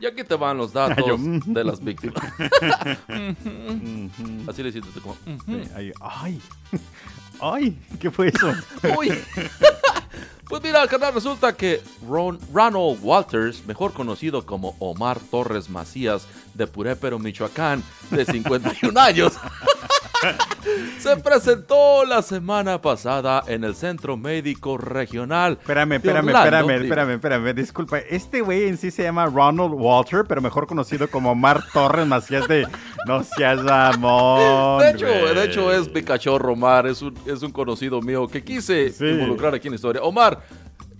Y aquí te van los datos Yo, mm. de las víctimas. <laughs> Así le hiciste tú como. "Mm". Sí, ahí- ay, ay, ¿qué fue eso? <laughs> Uy. <laughs> Pues mira, carnal, resulta que Ron- Ronald Walters, mejor conocido como Omar Torres Macías de Purépero, Michoacán, de 51 años, se presentó la semana pasada en el Centro Médico Regional. Espérame, espérame, espérame, espérame, espérame, disculpa. Este güey en sí se llama Ronald Walter, pero mejor conocido como Omar Torres Macías de No seas mamón. De hecho, de hecho es mi cachorro Omar, es un, es un conocido mío que quise Sí. involucrar aquí en la historia. Omar,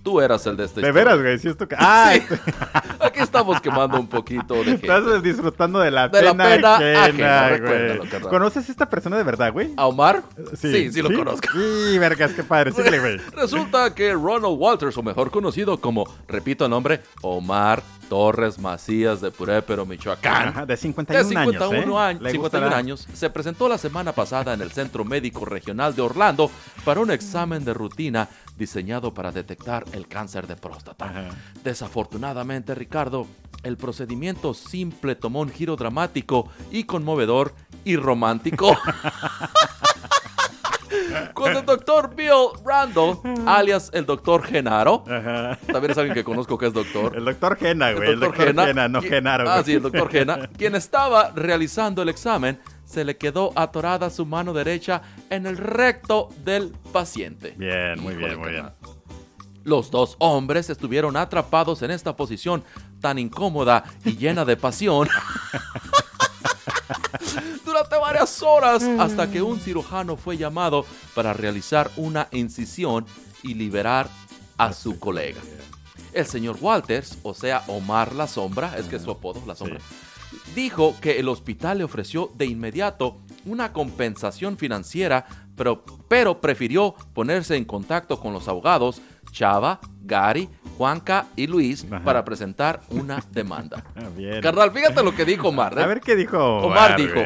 tú eras el de esta De veras, güey, si esto. <laughs> Ah, Sí. <laughs> este- Aquí estamos quemando un poquito de gente. estás disfrutando de la De la pena, pena ajena, ajena, güey. recuérdalo, carnal. ¿Conoces a esta persona de verdad, güey? ¿A Omar? Sí, sí, lo conozco. Sí, vergas, qué padre, síguele, güey. <laughs> Resulta que Ronald Walters, o mejor conocido como, repito el nombre, Omar Torres Macías de Purépero, Michoacán. Ajá, de 51, De 51 años, años, ¿eh? Le 51 gustará. años, se presentó la semana pasada en el Centro Médico Regional de Orlando para un examen de rutina diseñado para detectar el cáncer de próstata. Ajá. Desafortunadamente, Ricardo, el procedimiento simple tomó un giro dramático y conmovedor y romántico. <laughs> Cuando el doctor Bill Randall, alias el doctor Genaro, Ajá. también es alguien que conozco que es doctor, El doctor Gena, güey. El doctor Gena, no Genaro. Ah, sí, el doctor Gena. quien estaba realizando el examen, se le quedó atorada su mano derecha en el recto del paciente. Bien, muy Híjole, bien, muy bien. Los dos hombres estuvieron atrapados en esta posición tan incómoda y llena de pasión <laughs> durante varias horas hasta que un cirujano fue llamado para realizar una incisión y liberar a su colega. El señor Walters, o sea, Omar la Sombra, es que es su apodo, la Sombra, dijo que el hospital le ofreció de inmediato una compensación financiera, pero, pero prefirió ponerse en contacto con los abogados Chava, Gary, Juanca y Luis Ajá. para presentar una demanda. <laughs> Ah, bien. Carnal, fíjate lo que dijo Omar. ¿eh? A ver qué dijo Omar dijo.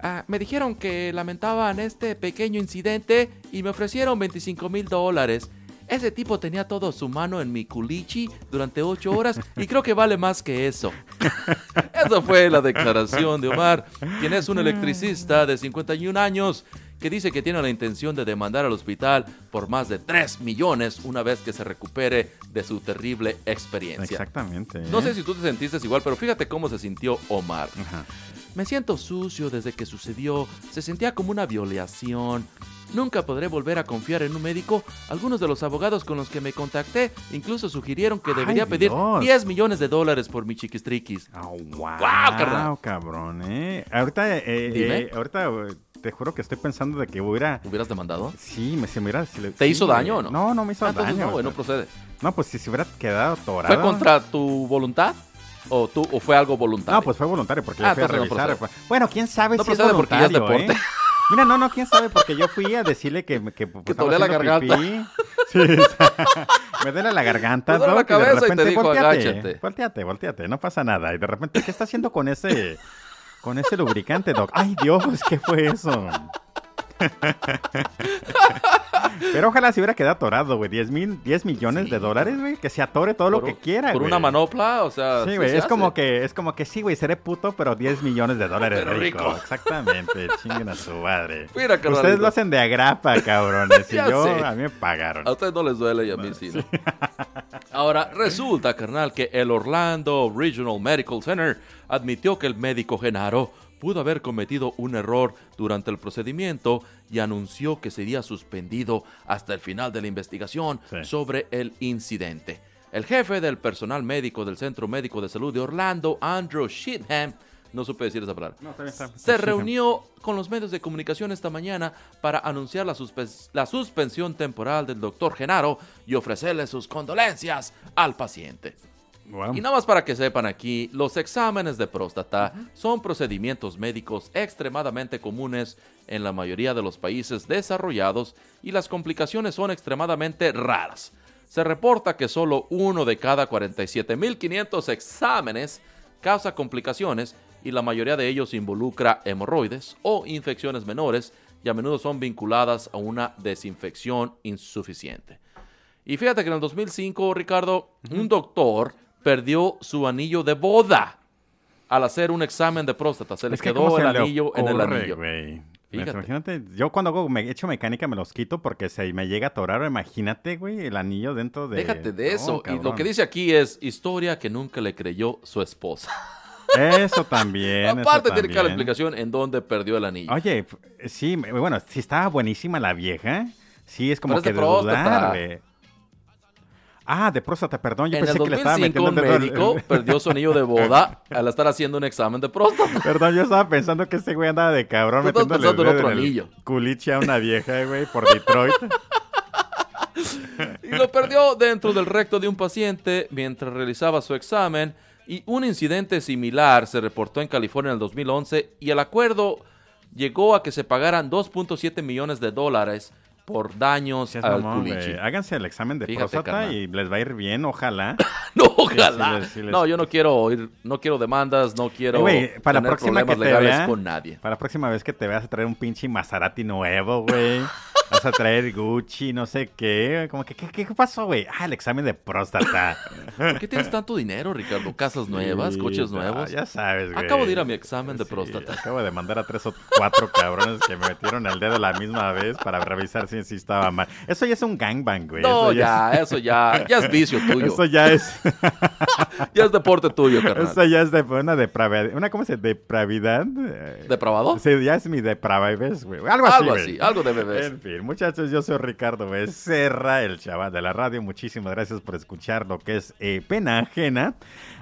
"Ah, me dijeron que lamentaban este pequeño incidente y me ofrecieron 25 mil dólares. Ese tipo tenía todo su mano en mi culichi durante ocho horas y creo que vale más que eso. <laughs> Esa fue la declaración de Omar, quien es un electricista de 51 años que dice que tiene la intención de demandar al hospital por más de 3 millones una vez que se recupere de su terrible experiencia. Exactamente. No ¿eh? sé si tú te sentiste igual, pero fíjate cómo se sintió Omar. Ajá. Me siento sucio desde que sucedió. Se sentía como una violación. Nunca podré volver a confiar en un médico. Algunos de los abogados con los que me contacté incluso sugirieron que Ay, debería pedir Dios. 10 millones de dólares por mi chiquistriquis. Ah, wow, carnal. cabrón, eh. Ahorita, eh, Dime. eh, ahorita eh, te juro que estoy pensando de que hubiera... ¿Hubieras demandado? Sí, me se me hubiera... si le- ¿Te sí, hizo daño o no? No, no me hizo Ah, daño. no, procede. No, pues si se hubiera quedado atorado. ¿Fue contra tu voluntad? ¿O, tú, o fue algo voluntario? No, pues fue voluntario porque Ah, yo fui a no revisar. bueno, quién sabe No si es procede porque ya es voluntario, deporte. ¿eh? <laughs> Mira, no, no, quién sabe porque yo fui a decirle que que, pues, te estaba dolía la garganta. pipí. <laughs> Sí, o sea, me duele la garganta, Me duele Doc, la cabeza y de te repente dijo, volteate, "Agáchate". volteate, volteate, no pasa nada. Y de repente, ¿qué está haciendo con ese con ese lubricante, Doc? Ay, Dios, ¿qué fue eso? <laughs> Pero ojalá se hubiera quedado atorado, güey. 10 mil, 10 millones Sí. de dólares, güey. Que se atore todo lo que quiera, Por güey. una manopla, o sea... Sí, güey, se es como que, es como que sí, güey, seré puto, pero 10 millones de <laughs> dólares Pero rico. rico. Exactamente, <laughs> chinguen a su madre. Mira, Ustedes carnalito. lo hacen de agrapa, cabrones. Y yo, sé. a mí me pagaron. A ustedes no les duele y a mí sí. Ahora, resulta, carnal, que el Orlando Regional Medical Center admitió que el médico Genaro pudo haber cometido un error durante el procedimiento y anunció que sería suspendido hasta el final de la investigación Sí. sobre el incidente. El jefe del personal médico del Centro Médico de Salud de Orlando, Andrew Sheetham, no supe decir esa palabra, No, está bien, está- se reunió con los medios de comunicación esta mañana para anunciar la suspensión temporal del doctor Genaro y ofrecerle sus condolencias al paciente. Wow. Y nada más para que sepan aquí, los exámenes de próstata son procedimientos médicos extremadamente comunes en la mayoría de los países desarrollados y las complicaciones son extremadamente raras. Se reporta que solo uno de cada 47.500 exámenes causa complicaciones y la mayoría de ellos involucra hemorroides o infecciones menores y a menudo son vinculadas a una desinfección insuficiente. Y fíjate que en el 2005, Ricardo, un doctor perdió su anillo de boda al hacer un examen de próstata. Se le Es que quedó ¿cómo el se anillo en el anillo. güey? Fíjate. Imagínate, yo cuando hago me hecho mecánica me los quito porque se me llega a atorar. Imagínate, güey, el anillo dentro de. Déjate de eso. y lo que dice aquí es historia que nunca le creyó su esposa. Eso también. <laughs> eso Aparte tiene que la explicación en dónde perdió el anillo. Oye, sí, bueno, si estaba buenísima la vieja, sí es como Pero que de dudar, güey. Ah, de próstata, perdón. Yo en el pensé que le estaba 2005 metiendo un el médico <laughs> perdió su anillo de boda al estar haciendo un examen de próstata. Perdón, yo estaba pensando que este güey andaba de cabrón Tú metiéndole el pensando en otro en el anillo. culiche a una vieja, güey, por Detroit. Y lo perdió dentro del recto de un paciente mientras realizaba su examen. Y un incidente similar se reportó en California en el 2011 y el acuerdo llegó a que se pagaran 2.7 millones de dólares por daños Seas al mamón. Háganse el examen de Fíjate, próstata carnal. y les va a ir bien, ojalá. <coughs> No, ojalá. Sí, les- sí les- No, yo no quiero oír, no quiero demandas, no quiero güey, para la tener próxima que problemas te legales vea, con nadie. para la próxima vez que te veas a traer un pinche Maserati nuevo, güey. <laughs> Vas a traer Gucci, no sé qué. Como que, ¿qué, qué pasó, güey? Ah, el examen de próstata. ¿Por qué tienes tanto dinero, Ricardo? ¿Casas nuevas? Sí, ¿Coches no, nuevos? Ya sabes, güey. Acabo de ir a mi examen de Sí, próstata. Acabo de mandar a tres o cuatro cabrones que me metieron el dedo la misma vez para revisar si, si estaba mal. Eso ya es un gangbang, güey. No, Eso ya, eso ya, ya es vicio <laughs> tuyo. Eso ya es, <laughs> Ya es deporte tuyo, carnal. eso ya es de una depravidad, una cómo se depravidad. Eh, ¿Depravado? Sí, ya es mi depravidez, güey. Algo así, Algo así, algo de bebés. En fin, muchachos, yo soy Ricardo Becerra, el chaval de la radio. Muchísimas gracias por escuchar lo que es eh, Pena Ajena.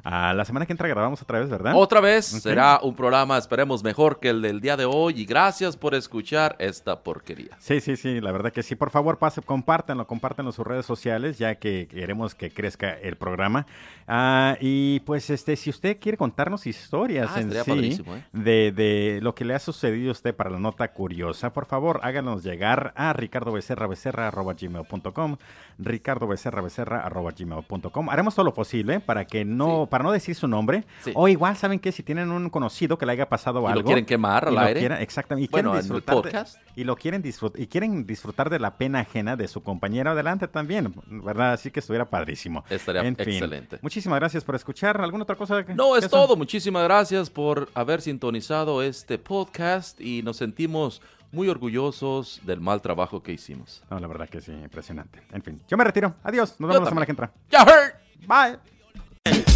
Ah, la semana que entra grabamos otra vez, ¿verdad? Otra vez será un programa, esperemos, mejor que el del día de hoy. Y gracias por escuchar esta porquería. Sí, sí, sí, la verdad que sí. Por favor, pase, compártanlo, compártanlo en sus redes sociales, ya que queremos que crezca el programa. Ah, y pues, este, si usted quiere contarnos historias Ah, en sí ¿eh? de, de lo que le ha sucedido a usted para la nota curiosa, por favor, háganos llegar a ricardobecerrabecerra.gmail.com ricardobecerrabecerra.gmail.com Haremos todo lo posible para que no, Sí. Para no decir su nombre. Sí. O igual, ¿saben qué? Si tienen un conocido que le haya pasado ¿Y lo algo. quieren quemar al lo aire? exactamente. Y Bueno, quieren en disfrutar de- y lo quieren disfrutar y quieren disfrutar de la pena ajena de su compañero adelante también, ¿verdad? Así que estuviera padrísimo. Estaría En fin, excelente. Muchísimas gracias por escuchar. ¿Alguna otra cosa? que- No, es todo. Muchísimas gracias por haber sintonizado este podcast y nos sentimos muy orgullosos del mal trabajo que hicimos. No, la verdad que sí, impresionante. En fin, yo me retiro. Adiós. Nos vemos la semana que entra. ¡Ya, hurt! Bye.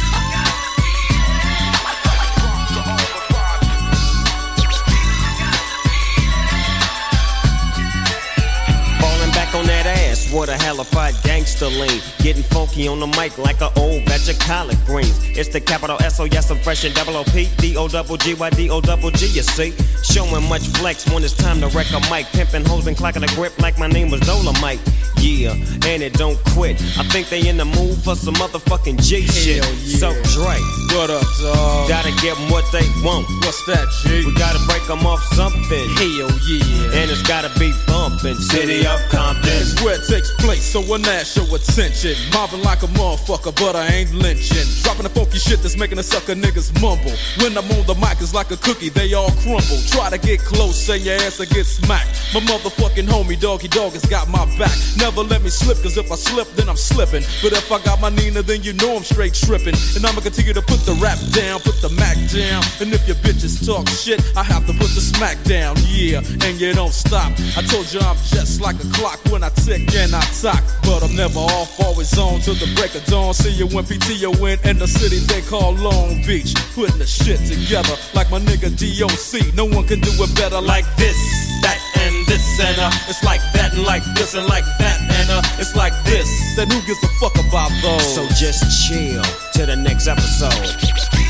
What a hellified gangster lean. Getting funky on the mic like an old batch of collard greens. It's the capital S O yes, I'm fresh and double O P D O double G Y D O double G. You see, showing much flex when it's time to wreck a mic. Pimping hoes and clocking a grip like my name was Dolomite. Yeah, and it don't quit. I think they in the mood for some motherfucking G shit. So Dre, What up, dog? gotta give 'em what they want. What's that, G? We gotta break 'em off something. Hell yeah. And it's gotta be bumpin'. City of Compton. It's where it takes place, so when that show attention. Mobbing like a motherfucker, but I ain't lynching. Dropping the funky shit that's making the sucker niggas mumble. When I'm on the mic, it's like a cookie, they all crumble. Try to get close, say your ass will get smacked. My motherfucking homie, doggy dog, has got my back. Never let me slip, cause if I slip, then I'm slipping. But if I got my Nina, then you know I'm straight tripping. And I'ma continue to put the rap down, put the Mac down. And if your bitches talk shit, I have to put the smack down, yeah. And you don't stop. I told you I'm just like a clock when I tick and I talk. But I'm never off, always on till the break of dawn. See you when PTO in, in the city they call Long Beach. Putting the shit together like my nigga DOC. No one can do it better like this, that, and this, and uh. It's like that, and like this, and like that, and uh. It's like this. Then who gives a fuck about those? So just chill till the next episode. Thank you.